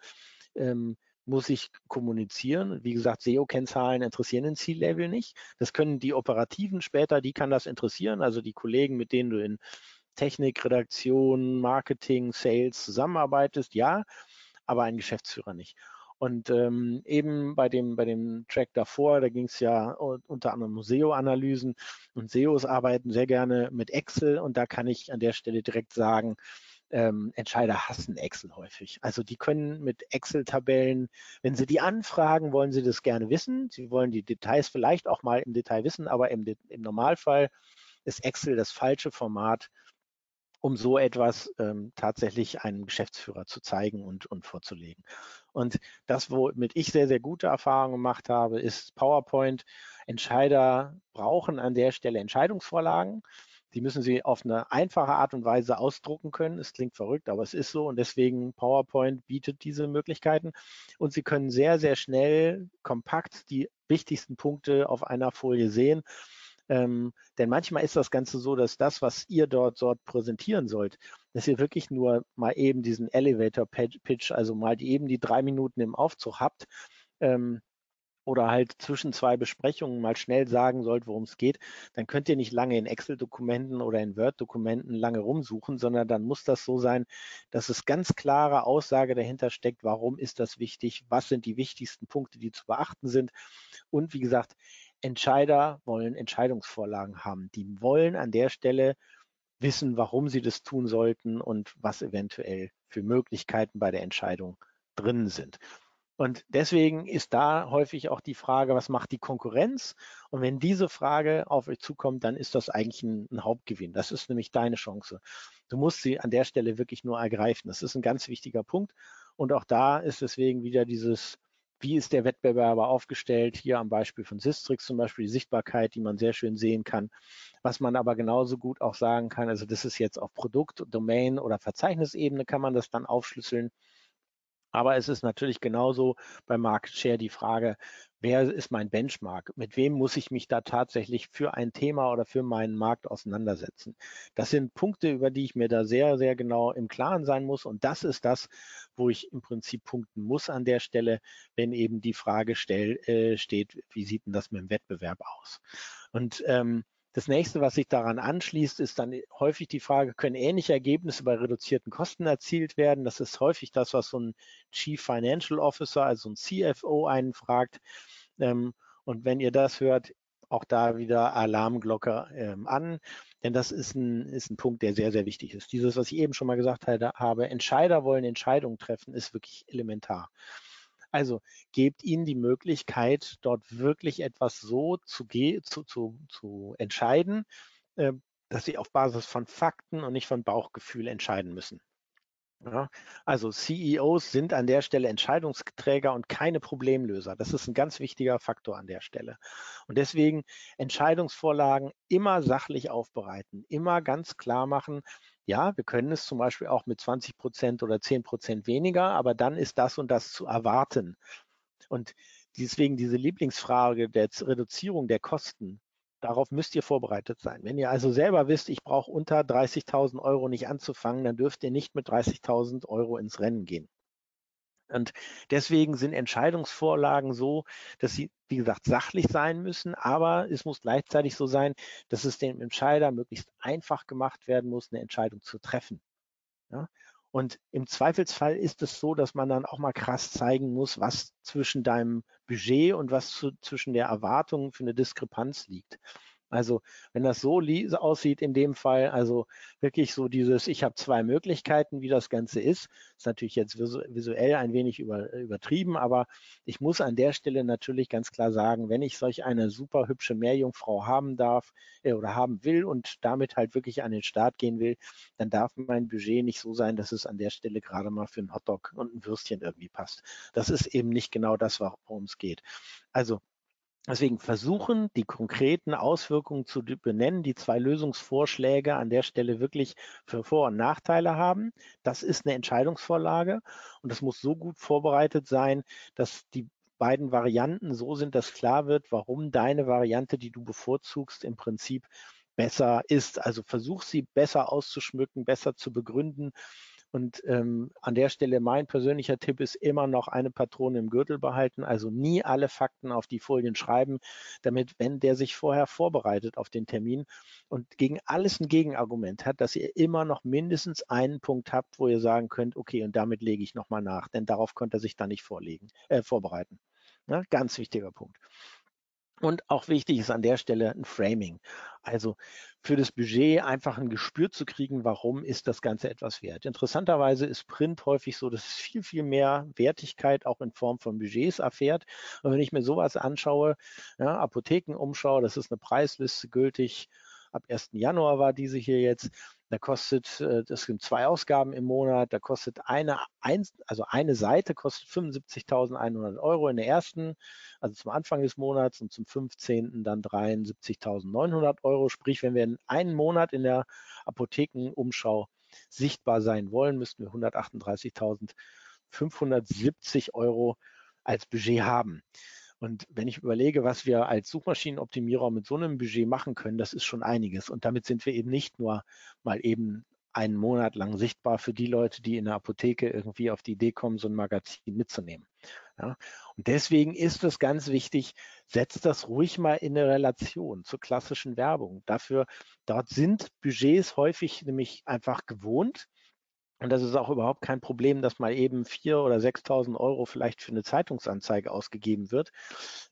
Speaker 2: ähm, muss ich kommunizieren. Wie gesagt, SEO-Kennzahlen interessieren den Ziellevel nicht. Das können die Operativen später, die kann das interessieren, also die Kollegen, mit denen du in Technik, Redaktion, Marketing, Sales zusammenarbeitest, ja, aber ein Geschäftsführer nicht. Und ähm, eben bei dem, bei dem Track davor, da ging es ja unter anderem um SEO-Analysen und SEOs arbeiten sehr gerne mit Excel und da kann ich an der Stelle direkt sagen, ähm, Entscheider hassen Excel häufig. Also die können mit Excel-Tabellen, wenn sie die anfragen, wollen sie das gerne wissen. Sie wollen die Details vielleicht auch mal im Detail wissen, aber im, im Normalfall ist Excel das falsche Format, um so etwas ähm, tatsächlich einem Geschäftsführer zu zeigen und, und vorzulegen. Und das, womit ich sehr, sehr gute Erfahrungen gemacht habe, ist PowerPoint. Entscheider brauchen an der Stelle Entscheidungsvorlagen. Die müssen sie auf eine einfache Art und Weise ausdrucken können. Es klingt verrückt, aber es ist so und deswegen PowerPoint bietet diese Möglichkeiten. Und sie können sehr, sehr schnell kompakt die wichtigsten Punkte auf einer Folie sehen ähm, denn manchmal ist das Ganze so, dass das, was ihr dort, dort präsentieren sollt, dass ihr wirklich nur mal eben diesen Elevator Pitch, also mal die, eben die drei Minuten im Aufzug habt. Ähm, oder halt zwischen zwei Besprechungen mal schnell sagen sollt, worum es geht, dann könnt ihr nicht lange in Excel-Dokumenten oder in Word-Dokumenten lange rumsuchen, sondern dann muss das so sein, dass es ganz klare Aussage dahinter steckt, warum ist das wichtig, was sind die wichtigsten Punkte, die zu beachten sind. Und wie gesagt, Entscheider wollen Entscheidungsvorlagen haben. Die wollen an der Stelle wissen, warum sie das tun sollten und was eventuell für Möglichkeiten bei der Entscheidung drin sind. Und deswegen ist da häufig auch die Frage, was macht die Konkurrenz? Und wenn diese Frage auf euch zukommt, dann ist das eigentlich ein, ein, Hauptgewinn. Das ist nämlich deine Chance. Du musst sie an der Stelle wirklich nur ergreifen. Das ist ein ganz wichtiger Punkt. Und auch da ist deswegen wieder dieses, wie ist der Wettbewerber aufgestellt? Hier am Beispiel von Sistrix zum Beispiel die Sichtbarkeit, die man sehr schön sehen kann. Was man aber genauso gut auch sagen kann, also das ist jetzt auf Produkt, Domain oder Verzeichnisebene kann man das dann aufschlüsseln. Aber es ist natürlich genauso bei Market Share die Frage, wer ist mein Benchmark? Mit wem muss ich mich da tatsächlich für ein Thema oder für meinen Markt auseinandersetzen? Das sind Punkte, über die ich mir da sehr, sehr genau im Klaren sein muss. Und das ist das, wo ich im Prinzip punkten muss an der Stelle, wenn eben die Frage stell, äh, steht, wie sieht denn das mit dem Wettbewerb aus? Und ähm, das nächste, was sich daran anschließt, ist dann häufig die Frage, können ähnliche Ergebnisse bei reduzierten Kosten erzielt werden? Das ist häufig das, was so ein Chief Financial Officer, also ein CFO einen fragt. Ähm, und wenn ihr das hört, auch da wieder Alarmglocke ähm, an, denn das ist ein, ist ein Punkt, der sehr, sehr wichtig ist. Dieses, was ich eben schon mal gesagt habe, Entscheider wollen Entscheidungen treffen, ist wirklich elementar. Also gebt ihnen die Möglichkeit, dort wirklich etwas so zu, zu, zu, zu entscheiden, äh, dass sie auf Basis von Fakten und nicht von Bauchgefühl entscheiden müssen. Ja, also CEOs sind an der Stelle Entscheidungsträger und keine Problemlöser. Das ist ein ganz wichtiger Faktor an der Stelle. Und deswegen Entscheidungsvorlagen immer sachlich aufbereiten, immer ganz klar machen, ja, wir können es zum Beispiel auch mit 20 Prozent oder 10 Prozent weniger, aber dann ist das und das zu erwarten. Und deswegen diese Lieblingsfrage der Reduzierung der Kosten, darauf müsst ihr vorbereitet sein. Wenn ihr also selber wisst, ich brauche unter 30.000 Euro nicht anzufangen, dann dürft ihr nicht mit 30.000 Euro ins Rennen gehen. Und deswegen sind Entscheidungsvorlagen so, dass sie, wie gesagt, sachlich sein müssen, aber es muss gleichzeitig so sein, dass es dem Entscheider möglichst einfach gemacht werden muss, eine Entscheidung zu treffen. Ja? Und im Zweifelsfall ist es so, dass man dann auch mal krass zeigen muss, was zwischen deinem Budget und was zu, zwischen der Erwartung für eine Diskrepanz liegt. Also wenn das so aussieht in dem Fall, also wirklich so dieses, ich habe zwei Möglichkeiten, wie das Ganze ist, ist natürlich jetzt visuell ein wenig über, übertrieben, aber ich muss an der Stelle natürlich ganz klar sagen, wenn ich solch eine super hübsche Meerjungfrau haben darf äh, oder haben will und damit halt wirklich an den Start gehen will, dann darf mein Budget nicht so sein, dass es an der Stelle gerade mal für einen Hotdog und ein Würstchen irgendwie passt. Das ist eben nicht genau das, worum es geht. Also Deswegen versuchen, die konkreten Auswirkungen zu benennen, die zwei Lösungsvorschläge an der Stelle wirklich für Vor- und Nachteile haben. Das ist eine Entscheidungsvorlage und das muss so gut vorbereitet sein, dass die beiden Varianten so sind, dass klar wird, warum deine Variante, die du bevorzugst, im Prinzip besser ist. Also versuch sie besser auszuschmücken, besser zu begründen und ähm, an der Stelle mein persönlicher Tipp ist immer noch eine Patrone im Gürtel behalten, also nie alle Fakten auf die Folien schreiben, damit, wenn der sich vorher vorbereitet auf den Termin und gegen alles ein Gegenargument hat, dass ihr immer noch mindestens einen Punkt habt, wo ihr sagen könnt, okay, und damit lege ich nochmal nach, denn darauf konnte er sich dann nicht vorlegen, äh, vorbereiten. Ja, ganz wichtiger Punkt. Und auch wichtig ist an der Stelle ein Framing. Also für das Budget einfach ein Gespür zu kriegen, warum ist das Ganze etwas wert. Interessanterweise ist Print häufig so, dass es viel, viel mehr Wertigkeit auch in Form von Budgets erfährt. Und wenn ich mir sowas anschaue, ja, Apothekenumschau, das ist eine Preisliste gültig. Ab 1. Januar war diese hier jetzt. Da kostet, äh, das sind zwei Ausgaben im Monat, da kostet eine, also eine Seite kostet 75.100 Euro in der ersten, also zum Anfang des Monats und zum 15. dann 73.900 Euro. Sprich, wenn wir einen Monat in der Apothekenumschau sichtbar sein wollen, müssten wir 138.570 Euro als Budget haben. Und wenn ich überlege, was wir als Suchmaschinenoptimierer mit so einem Budget machen können, das ist schon einiges. Und damit sind wir eben nicht nur mal eben einen Monat lang sichtbar für die Leute, die in der Apotheke irgendwie auf die Idee kommen, so ein Magazin mitzunehmen. Ja, und deswegen ist es ganz wichtig, setzt das ruhig mal in eine Relation zur klassischen Werbung. Dafür, dort sind Budgets häufig nämlich einfach gewohnt. Und das ist auch überhaupt kein Problem, dass mal eben 4.000 oder 6.000 Euro vielleicht für eine Zeitungsanzeige ausgegeben wird.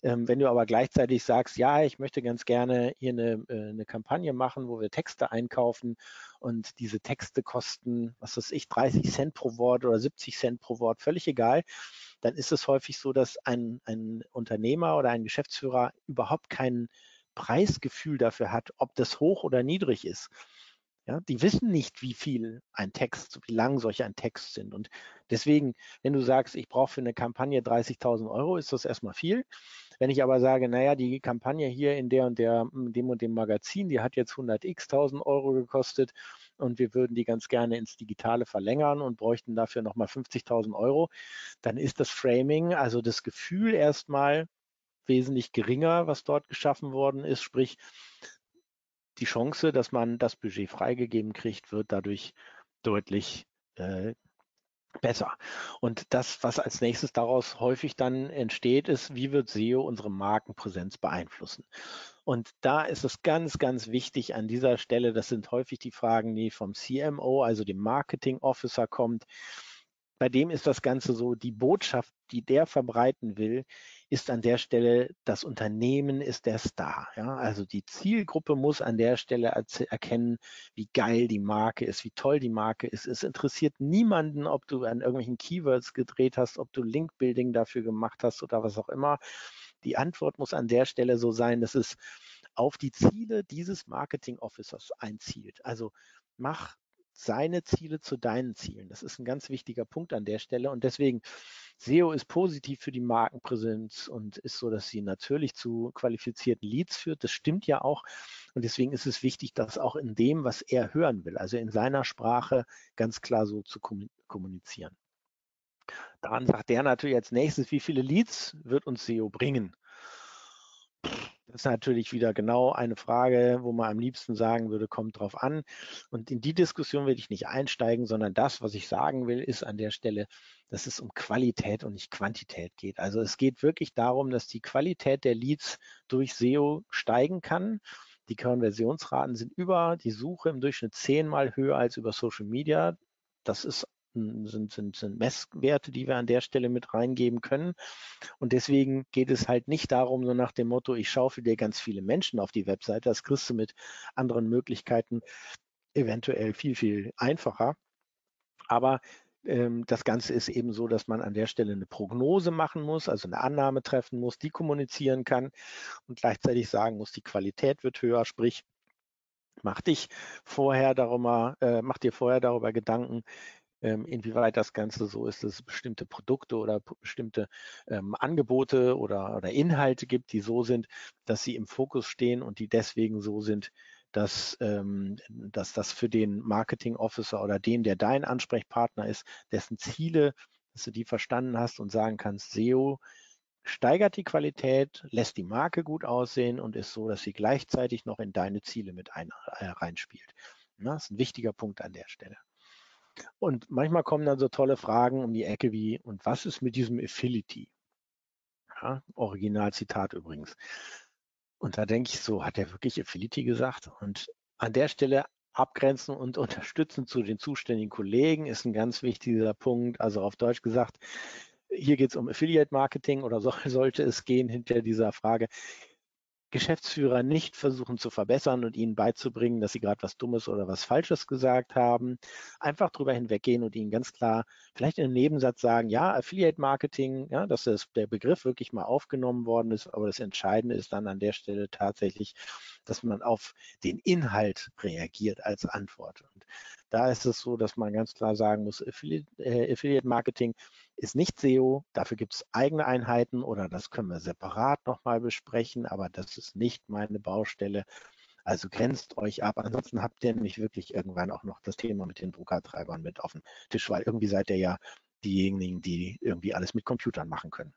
Speaker 2: Ähm, wenn du aber gleichzeitig sagst, ja, ich möchte ganz gerne hier eine, äh, eine Kampagne machen, wo wir Texte einkaufen und diese Texte kosten, was weiß ich, 30 Cent pro Wort oder 70 Cent pro Wort, völlig egal, dann ist es häufig so, dass ein, ein Unternehmer oder ein Geschäftsführer überhaupt kein Preisgefühl dafür hat, ob das hoch oder niedrig ist. Ja, die wissen nicht, wie viel ein Text, wie lang solche ein Text sind. Und deswegen, wenn du sagst, ich brauche für eine Kampagne 30.000 Euro, ist das erstmal viel. Wenn ich aber sage, naja, die Kampagne hier in der und der, dem und dem Magazin, die hat jetzt 100x Euro gekostet und wir würden die ganz gerne ins Digitale verlängern und bräuchten dafür nochmal 50.000 Euro, dann ist das Framing, also das Gefühl erstmal wesentlich geringer, was dort geschaffen worden ist. Sprich, die Chance, dass man das Budget freigegeben kriegt, wird dadurch deutlich äh, besser. Und das, was als nächstes daraus häufig dann entsteht, ist, wie wird SEO unsere Markenpräsenz beeinflussen? Und da ist es ganz, ganz wichtig an dieser Stelle, das sind häufig die Fragen, die vom CMO, also dem Marketing Officer kommt. Bei dem ist das Ganze so, die Botschaft, die der verbreiten will, ist an der Stelle, das Unternehmen ist der Star. Ja? Also die Zielgruppe muss an der Stelle erkennen, wie geil die Marke ist, wie toll die Marke ist. Es interessiert niemanden, ob du an irgendwelchen Keywords gedreht hast, ob du Link-Building dafür gemacht hast oder was auch immer. Die Antwort muss an der Stelle so sein, dass es auf die Ziele dieses Marketing Officers einzielt. Also mach seine Ziele zu deinen Zielen. Das ist ein ganz wichtiger Punkt an der Stelle. Und deswegen, SEO ist positiv für die Markenpräsenz und ist so, dass sie natürlich zu qualifizierten Leads führt. Das stimmt ja auch. Und deswegen ist es wichtig, das auch in dem, was er hören will, also in seiner Sprache ganz klar so zu kommunizieren. Dann sagt der natürlich als nächstes, wie viele Leads wird uns SEO bringen? Das ist natürlich wieder genau eine Frage, wo man am liebsten sagen würde, kommt drauf an. Und in die Diskussion will ich nicht einsteigen, sondern das, was ich sagen will, ist an der Stelle, dass es um Qualität und nicht Quantität geht. Also es geht wirklich darum, dass die Qualität der Leads durch SEO steigen kann. Die Konversionsraten sind über die Suche im Durchschnitt zehnmal höher als über Social Media. Das ist sind, sind, sind Messwerte, die wir an der Stelle mit reingeben können. Und deswegen geht es halt nicht darum, so nach dem Motto, ich schaufel dir ganz viele Menschen auf die Webseite. Das kriegst du mit anderen Möglichkeiten eventuell viel, viel einfacher. Aber ähm, das Ganze ist eben so, dass man an der Stelle eine Prognose machen muss, also eine Annahme treffen muss, die kommunizieren kann und gleichzeitig sagen muss, die Qualität wird höher, sprich, mach dich vorher darüber, äh, mach dir vorher darüber Gedanken, inwieweit das Ganze so ist, dass es bestimmte Produkte oder bestimmte ähm, Angebote oder, oder Inhalte gibt, die so sind, dass sie im Fokus stehen und die deswegen so sind, dass, ähm, dass das für den Marketing Officer oder den, der dein Ansprechpartner ist, dessen Ziele, dass du die verstanden hast und sagen kannst, SEO steigert die Qualität, lässt die Marke gut aussehen und ist so, dass sie gleichzeitig noch in deine Ziele mit ein, äh, reinspielt. das ist ein wichtiger Punkt an der Stelle. Und manchmal kommen dann so tolle Fragen um die Ecke wie, und was ist mit diesem Affinity? Ja, Originalzitat übrigens. Und da denke ich so, hat er wirklich Affinity gesagt? Und an der Stelle abgrenzen und unterstützen zu den zuständigen Kollegen ist ein ganz wichtiger Punkt. Also auf Deutsch gesagt, hier geht es um Affiliate Marketing oder so, sollte es gehen hinter dieser Frage. Geschäftsführer nicht versuchen zu verbessern und ihnen beizubringen, dass sie gerade was Dummes oder was Falsches gesagt haben. Einfach drüber hinweggehen und ihnen ganz klar vielleicht in einem Nebensatz sagen, ja, Affiliate Marketing, ja, dass das, der Begriff wirklich mal aufgenommen worden ist, aber das Entscheidende ist dann an der Stelle tatsächlich, dass man auf den Inhalt reagiert als Antwort. Und da ist es so, dass man ganz klar sagen muss, Affiliate, äh, Affiliate Marketing ist nicht SEO, dafür gibt es eigene Einheiten oder das können wir separat nochmal besprechen, aber das ist nicht meine Baustelle. Also grenzt euch ab. Ansonsten habt ihr nämlich wirklich irgendwann auch noch das Thema mit den Druckertreibern mit auf dem Tisch, weil irgendwie seid ihr ja diejenigen, die irgendwie alles mit Computern machen können.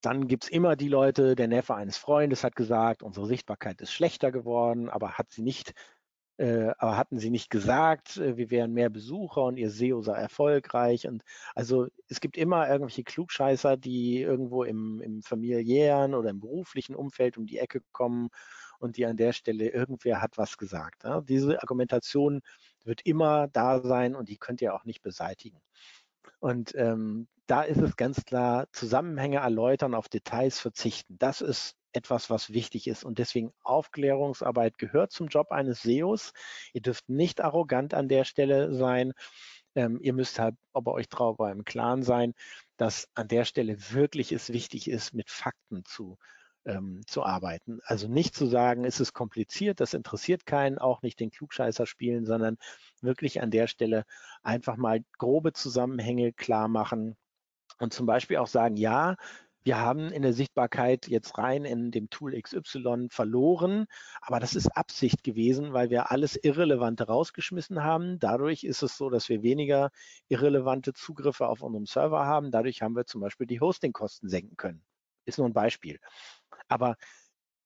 Speaker 2: Dann gibt es immer die Leute, der Neffe eines Freundes hat gesagt, unsere Sichtbarkeit ist schlechter geworden, aber hat sie nicht äh, aber hatten sie nicht gesagt, äh, wir wären mehr Besucher und ihr SEO sei erfolgreich. Und also es gibt immer irgendwelche Klugscheißer, die irgendwo im, im familiären oder im beruflichen Umfeld um die Ecke kommen und die an der Stelle irgendwer hat was gesagt. Ja? Diese Argumentation wird immer da sein und die könnt ihr auch nicht beseitigen. Und ähm, da ist es ganz klar, Zusammenhänge erläutern, auf Details verzichten. Das ist etwas, was wichtig ist. Und deswegen Aufklärungsarbeit gehört zum Job eines SEOs. Ihr dürft nicht arrogant an der Stelle sein. Ähm, ihr müsst halt aber euch darüber im Klaren sein, dass an der Stelle wirklich es wichtig ist, mit Fakten zu ähm, zu arbeiten. Also nicht zu sagen, es ist kompliziert, das interessiert keinen, auch nicht den Klugscheißer spielen, sondern wirklich an der Stelle einfach mal grobe Zusammenhänge klar machen und zum Beispiel auch sagen, ja, wir haben in der Sichtbarkeit jetzt rein in dem Tool XY verloren, aber das ist Absicht gewesen, weil wir alles Irrelevante rausgeschmissen haben. Dadurch ist es so, dass wir weniger irrelevante Zugriffe auf unserem Server haben. Dadurch haben wir zum Beispiel die Hostingkosten senken können. Ist nur ein Beispiel. Aber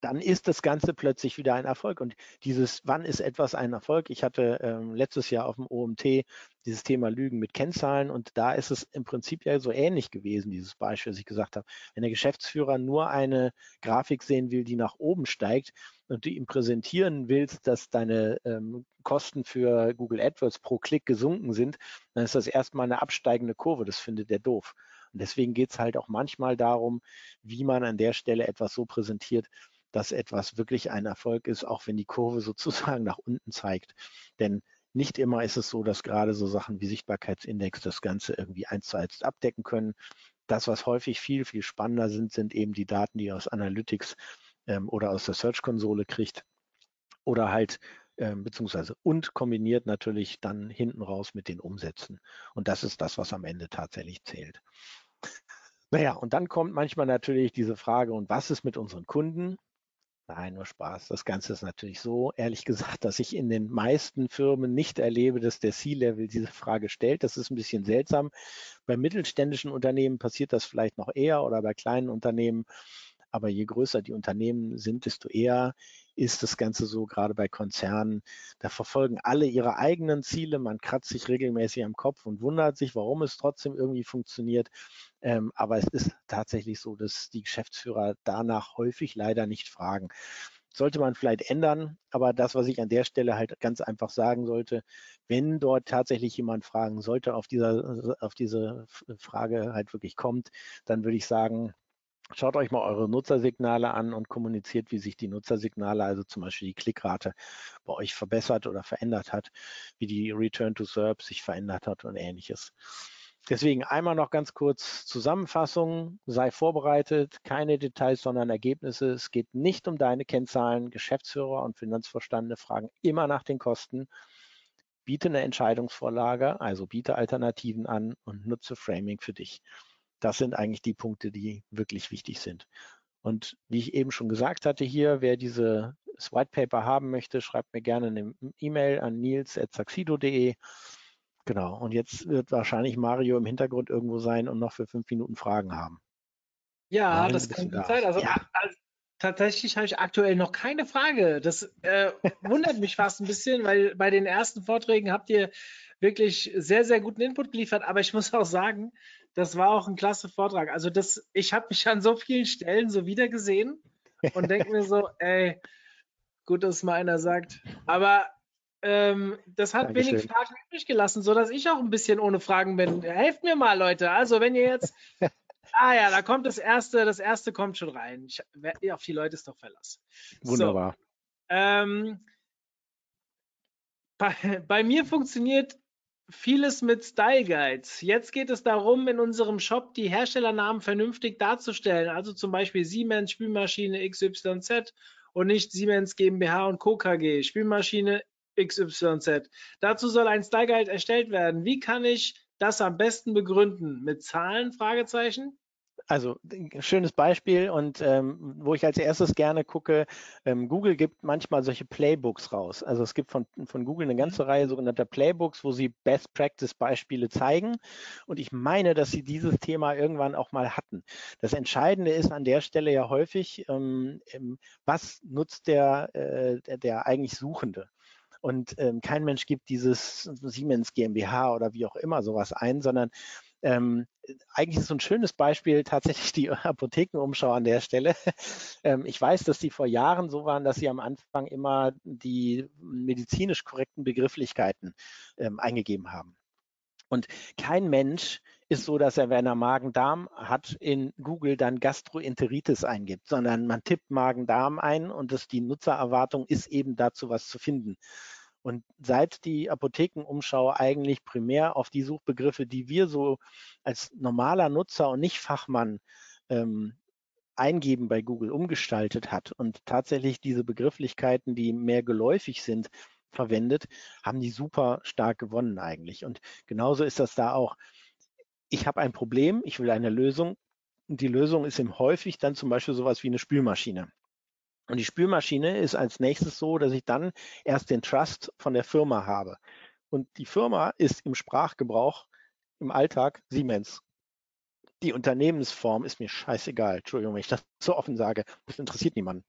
Speaker 2: dann ist das Ganze plötzlich wieder ein Erfolg. Und dieses, wann ist etwas ein Erfolg? Ich hatte ähm, letztes Jahr auf dem OMT dieses Thema Lügen mit Kennzahlen und da ist es im Prinzip ja so ähnlich gewesen, dieses Beispiel, das ich gesagt habe. Wenn der Geschäftsführer nur eine Grafik sehen will, die nach oben steigt und du ihm präsentieren willst, dass deine ähm, Kosten für Google AdWords pro Klick gesunken sind, dann ist das erstmal eine absteigende Kurve. Das findet er doof. Und deswegen geht es halt auch manchmal darum, wie man an der Stelle etwas so präsentiert, dass etwas wirklich ein Erfolg ist, auch wenn die Kurve sozusagen nach unten zeigt. Denn nicht immer ist es so, dass gerade so Sachen wie Sichtbarkeitsindex das Ganze irgendwie eins zu eins abdecken können. Das, was häufig viel, viel spannender sind, sind eben die Daten, die ihr aus Analytics ähm, oder aus der Search-Konsole kriegt oder halt ähm, beziehungsweise und kombiniert natürlich dann hinten raus mit den Umsätzen. Und das ist das, was am Ende tatsächlich zählt. Naja, und dann kommt manchmal natürlich diese Frage, und was ist mit unseren Kunden? Nein, nur Spaß. Das Ganze ist natürlich so, ehrlich gesagt, dass ich in den meisten Firmen nicht erlebe, dass der C-Level diese Frage stellt. Das ist ein bisschen seltsam. Bei mittelständischen Unternehmen passiert das vielleicht noch eher oder bei kleinen Unternehmen. Aber je größer die Unternehmen sind, desto eher ist das Ganze so, gerade bei Konzernen. Da verfolgen alle ihre eigenen Ziele. Man kratzt sich regelmäßig am Kopf und wundert sich, warum es trotzdem irgendwie funktioniert. Ähm, aber es ist tatsächlich so, dass die Geschäftsführer danach häufig leider nicht fragen sollte man vielleicht ändern. Aber das, was ich an der Stelle halt ganz einfach sagen sollte, wenn dort tatsächlich jemand fragen sollte, auf, dieser, auf diese Frage halt wirklich kommt, dann würde ich sagen, Schaut euch mal eure Nutzersignale an und kommuniziert, wie sich die Nutzersignale, also zum Beispiel die Klickrate, bei euch verbessert oder verändert hat, wie die Return to SERP sich verändert hat und ähnliches. Deswegen einmal noch ganz kurz Zusammenfassung. Sei vorbereitet, keine Details, sondern Ergebnisse. Es geht nicht um deine Kennzahlen. Geschäftsführer und Finanzverstandene fragen immer nach den Kosten. Biete eine Entscheidungsvorlage, also biete Alternativen an und nutze Framing für dich. Das sind eigentlich die Punkte, die wirklich wichtig sind. Und wie ich eben schon gesagt hatte hier, wer diese White Paper haben möchte, schreibt mir gerne eine E-Mail an nils.saxido.de. Genau. Und jetzt wird wahrscheinlich Mario im Hintergrund irgendwo sein und noch für fünf Minuten Fragen haben.
Speaker 1: Ja, Mario, das kann gut sein. Also,
Speaker 2: ja.
Speaker 1: also, tatsächlich habe ich aktuell noch keine Frage. Das äh, wundert mich fast ein bisschen, weil bei den ersten Vorträgen habt ihr wirklich sehr, sehr guten Input geliefert. Aber ich muss auch sagen, das war auch ein klasse Vortrag. Also das, ich habe mich an so vielen Stellen so wiedergesehen und denke mir so, ey, gut, dass mal einer sagt. Aber ähm, das hat Dankeschön. wenig Fragen übrig gelassen, sodass ich auch ein bisschen ohne Fragen bin. Helft mir mal, Leute. Also wenn ihr jetzt. ah ja, da kommt das erste, das erste kommt schon rein. Ich, auf die Leute ist doch Verlass.
Speaker 2: Wunderbar. So,
Speaker 1: ähm, bei, bei, mir funktioniert vieles mit Style Guides. Jetzt geht es darum, in unserem Shop die Herstellernamen vernünftig darzustellen. Also zum Beispiel Siemens Spülmaschine XYZ und nicht Siemens GmbH und Co. KG Spülmaschine XYZ. Dazu soll ein Style Guide erstellt werden. Wie kann ich das am besten begründen? Mit Zahlen? Fragezeichen?
Speaker 2: Also schönes Beispiel und ähm, wo ich als erstes gerne gucke, ähm, Google gibt manchmal solche Playbooks raus. Also es gibt von, von Google eine ganze Reihe sogenannter Playbooks, wo sie Best Practice Beispiele zeigen. Und ich meine, dass sie dieses Thema irgendwann auch mal hatten. Das Entscheidende ist an der Stelle ja häufig, ähm, was nutzt der, äh, der, der eigentlich Suchende? Und ähm, kein Mensch gibt dieses Siemens GmbH oder wie auch immer sowas ein, sondern ähm, eigentlich ist so ein schönes Beispiel tatsächlich die Apothekenumschau an der Stelle. Ähm, ich weiß, dass die vor Jahren so waren, dass sie am Anfang immer die medizinisch korrekten Begrifflichkeiten ähm, eingegeben haben. Und kein Mensch ist so, dass er, wenn er Magen-Darm hat, in Google dann Gastroenteritis eingibt, sondern man tippt Magen-Darm ein und das, die Nutzererwartung ist eben dazu was zu finden. Und seit die Apothekenumschau eigentlich primär auf die Suchbegriffe, die wir so als normaler Nutzer und nicht Fachmann ähm, eingeben bei Google umgestaltet hat und tatsächlich diese Begrifflichkeiten, die mehr geläufig sind, verwendet, haben die super stark gewonnen eigentlich. Und genauso ist das da auch. Ich habe ein Problem, ich will eine Lösung. Und die Lösung ist eben häufig dann zum Beispiel sowas wie eine Spülmaschine. Und die Spülmaschine ist als nächstes so, dass ich dann erst den Trust von der Firma habe. Und die Firma ist im Sprachgebrauch im Alltag Siemens. Die Unternehmensform ist mir scheißegal. Entschuldigung, wenn ich das so offen sage. Das interessiert niemanden.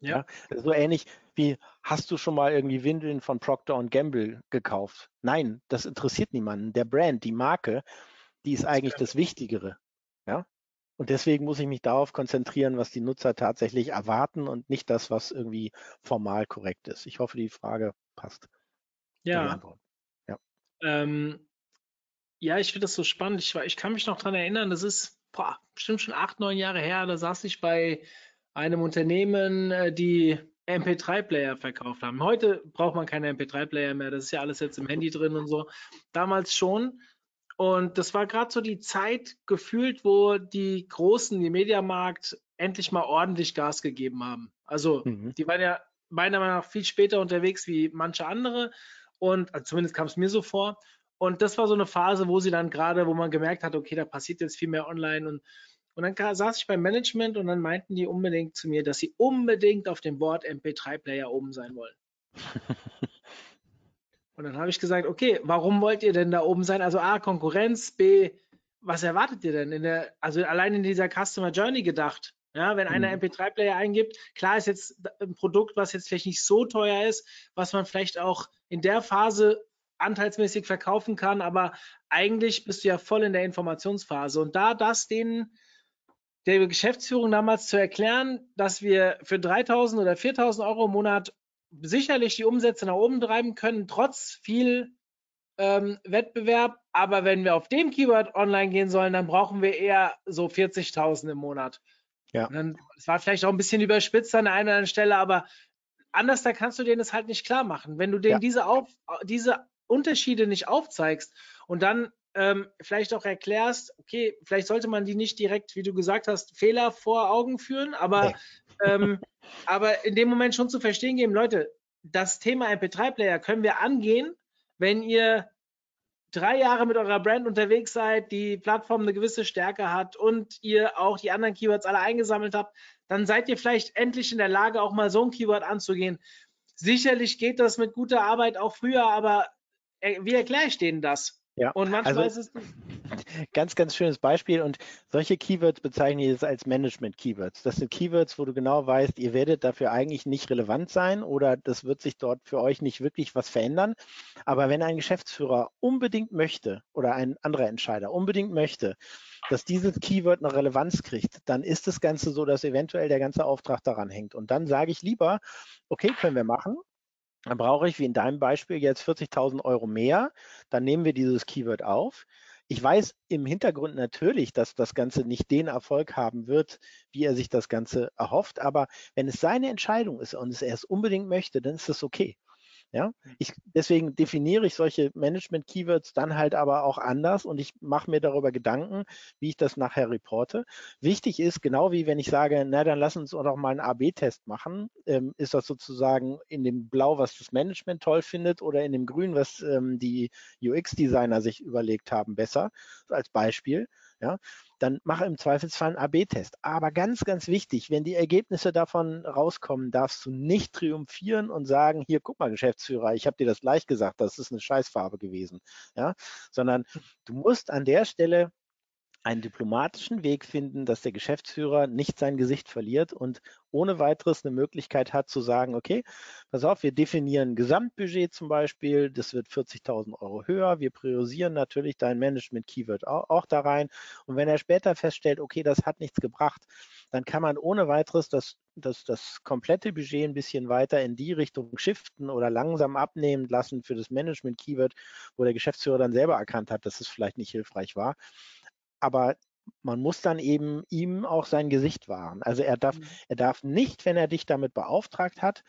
Speaker 2: Ja. ja. So ähnlich wie, hast du schon mal irgendwie Windeln von Procter Gamble gekauft? Nein, das interessiert niemanden. Der Brand, die Marke, die ist eigentlich das Wichtigere. Ja. Und deswegen muss ich mich darauf konzentrieren, was die Nutzer tatsächlich erwarten und nicht das, was irgendwie formal korrekt ist. Ich hoffe, die Frage passt.
Speaker 1: Ja. Ja. Ähm, ja, ich finde das so spannend. Ich, ich kann mich noch daran erinnern, das ist boah, bestimmt schon acht, neun Jahre her. Da saß ich bei einem Unternehmen, äh, die MP3-Player verkauft haben. Heute braucht man keine MP3-Player mehr. Das ist ja alles jetzt im Handy drin und so. Damals schon. Und das war gerade so die Zeit gefühlt, wo die Großen, die Mediamarkt, endlich mal ordentlich Gas gegeben haben. Also mhm. die waren ja meiner Meinung nach viel später unterwegs wie manche andere. Und also zumindest kam es mir so vor. Und das war so eine Phase, wo sie dann gerade, wo man gemerkt hat, okay, da passiert jetzt viel mehr online. Und, und dann saß ich beim Management und dann meinten die unbedingt zu mir, dass sie unbedingt auf dem Board MP3-Player oben sein wollen. Und dann habe ich gesagt, okay, warum wollt ihr denn da oben sein? Also A, Konkurrenz, B, was erwartet ihr denn? In der, also allein in dieser Customer Journey gedacht. Ja, wenn einer mhm. MP3-Player eingibt, klar ist jetzt ein Produkt, was jetzt vielleicht nicht so teuer ist, was man vielleicht auch in der Phase anteilsmäßig verkaufen kann, aber eigentlich bist du ja voll in der Informationsphase. Und da das den der Geschäftsführung damals zu erklären, dass wir für 3000 oder 4000 Euro im Monat sicherlich die Umsätze nach oben treiben können, trotz viel ähm, Wettbewerb. Aber wenn wir auf dem Keyword online gehen sollen, dann brauchen wir eher so 40.000 im Monat. Ja. Es war vielleicht auch ein bisschen überspitzt an der einen oder anderen Stelle, aber anders, da kannst du denen das halt nicht klar machen. Wenn du denen ja. diese, auf, diese Unterschiede nicht aufzeigst und dann ähm, vielleicht auch erklärst, okay, vielleicht sollte man die nicht direkt, wie du gesagt hast, Fehler vor Augen führen, aber, nee. Ähm, aber in dem Moment schon zu verstehen geben, Leute, das Thema MP3-Player können wir angehen, wenn ihr drei Jahre mit eurer Brand unterwegs seid, die Plattform eine gewisse Stärke hat und ihr auch die anderen Keywords alle eingesammelt habt, dann seid ihr vielleicht endlich in der Lage, auch mal so ein Keyword anzugehen. Sicherlich geht das mit guter Arbeit auch früher, aber wie erkläre ich denen das?
Speaker 2: Ja, und manchmal also, ist es ganz, ganz schönes Beispiel und solche Keywords bezeichne ich jetzt als Management-Keywords. Das sind Keywords, wo du genau weißt, ihr werdet dafür eigentlich nicht relevant sein oder das wird sich dort für euch nicht wirklich was verändern. Aber wenn ein Geschäftsführer unbedingt möchte oder ein anderer Entscheider unbedingt möchte, dass dieses Keyword eine Relevanz kriegt, dann ist das Ganze so, dass eventuell der ganze Auftrag daran hängt. Und dann sage ich lieber, okay, können wir machen, dann brauche ich, wie in deinem Beispiel, jetzt 40.000 Euro mehr. Dann nehmen wir dieses Keyword auf. Ich weiß im Hintergrund natürlich, dass das Ganze nicht den Erfolg haben wird, wie er sich das Ganze erhofft. Aber wenn es seine Entscheidung ist und es unbedingt möchte, dann ist das okay. Ja, mhm. ich, deswegen definiere ich solche Management-Keywords dann halt aber auch anders und ich mache mir darüber Gedanken, wie ich das nachher reporte. Wichtig ist, genau wie wenn ich sage, na dann lass uns auch noch mal einen AB-Test machen, ähm, ist das sozusagen in dem Blau, was das Management toll findet oder in dem Grün, was ähm, die UX-Designer sich überlegt haben, besser als Beispiel. Ja, dann mache im Zweifelsfall einen AB-Test. Aber ganz, ganz wichtig, wenn die Ergebnisse davon rauskommen, darfst du nicht triumphieren und sagen, hier, guck mal, Geschäftsführer, ich habe dir das gleich gesagt, das ist eine Scheißfarbe gewesen. Ja, sondern du musst an der Stelle einen diplomatischen Weg finden, dass der Geschäftsführer nicht sein Gesicht verliert und ohne weiteres eine Möglichkeit hat zu sagen, okay, pass auf, wir definieren Gesamtbudget zum Beispiel, das wird 40.000 Euro höher, wir priorisieren natürlich dein Management-Keyword auch, auch da rein. Und wenn er später feststellt, okay, das hat nichts gebracht, dann kann man ohne weiteres das, das, das komplette Budget ein bisschen weiter in die Richtung shiften oder langsam abnehmen lassen für das Management-Keyword, wo der Geschäftsführer dann selber erkannt hat, dass es vielleicht nicht hilfreich war aber man muss dann eben ihm auch sein Gesicht wahren. Also er darf, mhm. er darf nicht, wenn er dich damit beauftragt hat,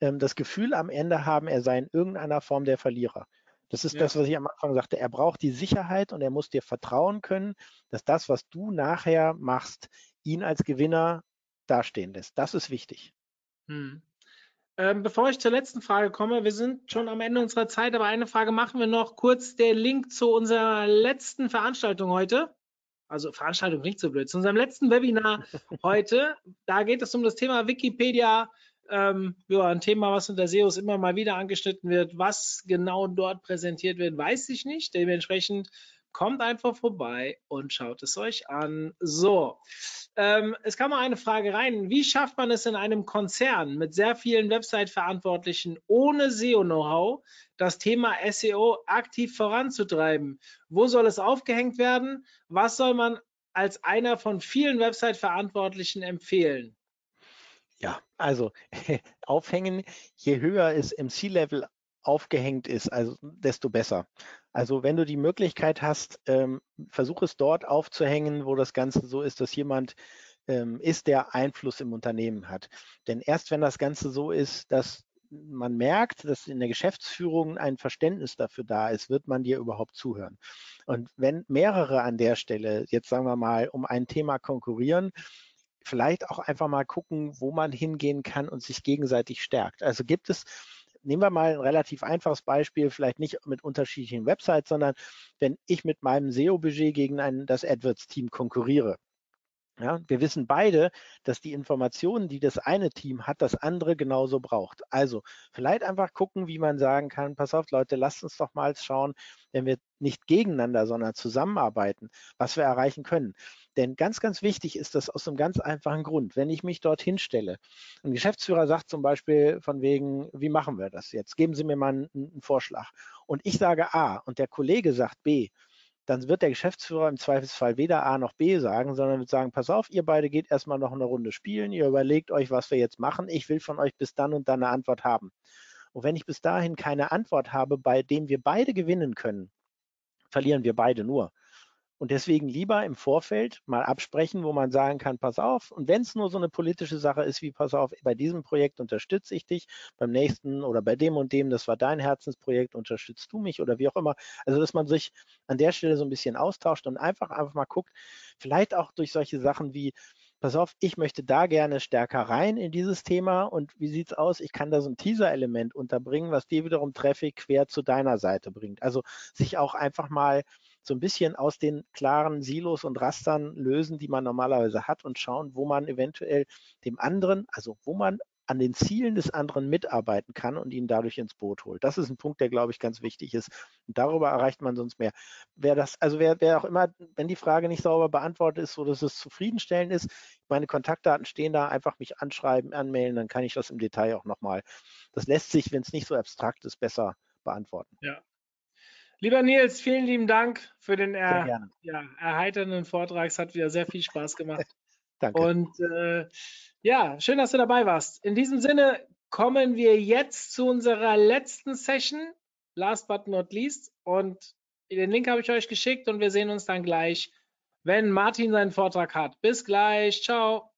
Speaker 2: ähm, das Gefühl am Ende haben, er sei in irgendeiner Form der Verlierer. Das ist ja. das, was ich am Anfang sagte. Er braucht die Sicherheit und er muss dir vertrauen können, dass das, was du nachher machst, ihn als Gewinner dastehen lässt. Das ist wichtig.
Speaker 1: Hm. Ähm, bevor ich zur letzten Frage komme, wir sind schon am Ende unserer Zeit, aber eine Frage machen wir noch kurz. Der Link zu unserer letzten Veranstaltung heute also Veranstaltung nicht so blöd, zu unserem letzten Webinar heute. Da geht es um das Thema Wikipedia. Ähm, ja, ein Thema, was unter SEOs immer mal wieder angeschnitten wird. Was genau dort präsentiert wird, weiß ich nicht. Dementsprechend kommt einfach vorbei und schaut es euch an. So, ähm, es kam mal eine Frage rein. Wie schafft man es in einem Konzern mit sehr vielen Website-Verantwortlichen ohne SEO-Know-how, das Thema SEO aktiv voranzutreiben? Wo soll es aufgehängt werden? Was soll man als einer von vielen Website-Verantwortlichen empfehlen?
Speaker 2: Ja, also aufhängen, je höher es im C-Level aufgehängt ist, also desto besser. Also wenn du die Möglichkeit hast, ähm, versuch es dort aufzuhängen, wo das Ganze so ist, dass jemand ähm, ist, der Einfluss im Unternehmen hat. Denn erst wenn das Ganze so ist, dass man merkt, dass in der Geschäftsführung ein Verständnis dafür da ist, wird man dir überhaupt zuhören. Und wenn mehrere an der Stelle, jetzt sagen wir mal, um ein Thema konkurrieren, vielleicht auch einfach mal gucken, wo man hingehen kann und sich gegenseitig stärkt. Also gibt es nehmen wir mal ein relativ einfaches Beispiel, vielleicht nicht mit unterschiedlichen Websites, sondern wenn ich mit meinem SEO-Budget gegen ein, das AdWords-Team konkurriere. Ja, wir wissen beide, dass die Informationen, die das eine Team hat, das andere genauso braucht. Also vielleicht einfach gucken, wie man sagen kann, pass auf Leute, lasst uns doch mal schauen, wenn wir nicht gegeneinander, sondern zusammenarbeiten, was wir erreichen können. Denn ganz, ganz wichtig ist das aus einem ganz einfachen Grund. Wenn ich mich dorthin stelle, ein Geschäftsführer sagt zum Beispiel von wegen, wie machen wir das jetzt? Geben Sie mir mal einen, einen Vorschlag. Und ich sage A und der Kollege sagt B, dann wird der Geschäftsführer im Zweifelsfall weder A noch B sagen, sondern wird sagen, pass auf, ihr beide geht erstmal noch eine Runde spielen, ihr überlegt euch, was wir jetzt machen. Ich will von euch bis dann und dann eine Antwort haben. Und wenn ich bis dahin keine Antwort habe, bei dem wir beide gewinnen können, verlieren wir beide nur. Und deswegen lieber im Vorfeld mal absprechen, wo man sagen kann, pass auf. Und wenn es nur so eine politische Sache ist, wie pass auf, bei diesem Projekt unterstütze ich dich, beim nächsten oder bei dem und dem, das war dein Herzensprojekt, unterstützt du mich oder wie auch immer. Also, dass man sich an der Stelle so ein bisschen austauscht und einfach, einfach mal guckt, vielleicht auch durch solche Sachen wie, pass auf, ich möchte da gerne stärker rein in dieses Thema und wie sieht's aus? Ich kann da so ein Teaser-Element unterbringen, was dir wiederum Traffic quer zu deiner Seite bringt. Also sich auch einfach mal so ein bisschen aus den klaren Silos und Rastern lösen, die man normalerweise hat und schauen, wo man eventuell dem anderen, also wo man an den Zielen des anderen mitarbeiten kann und ihn dadurch ins Boot holt. Das ist ein Punkt, der, glaube ich, ganz wichtig ist. Und darüber erreicht man sonst mehr. Wer das, also wer, wer auch immer, wenn die Frage nicht sauber beantwortet ist, so dass es zufriedenstellend ist, meine Kontaktdaten stehen da, einfach mich anschreiben, anmelden, dann kann ich das im Detail auch nochmal. Das lässt sich, wenn es nicht so abstrakt ist, besser beantworten.
Speaker 1: Ja, Lieber Nils, vielen lieben Dank für den er, ja, erheiternden Vortrag. Es hat wieder sehr viel Spaß gemacht.
Speaker 2: Danke.
Speaker 1: Und äh, ja, schön, dass du dabei warst. In diesem Sinne kommen wir jetzt zu unserer letzten Session, last but not least. Und den Link habe ich euch geschickt und wir sehen uns dann gleich, wenn Martin seinen Vortrag hat. Bis gleich. Ciao.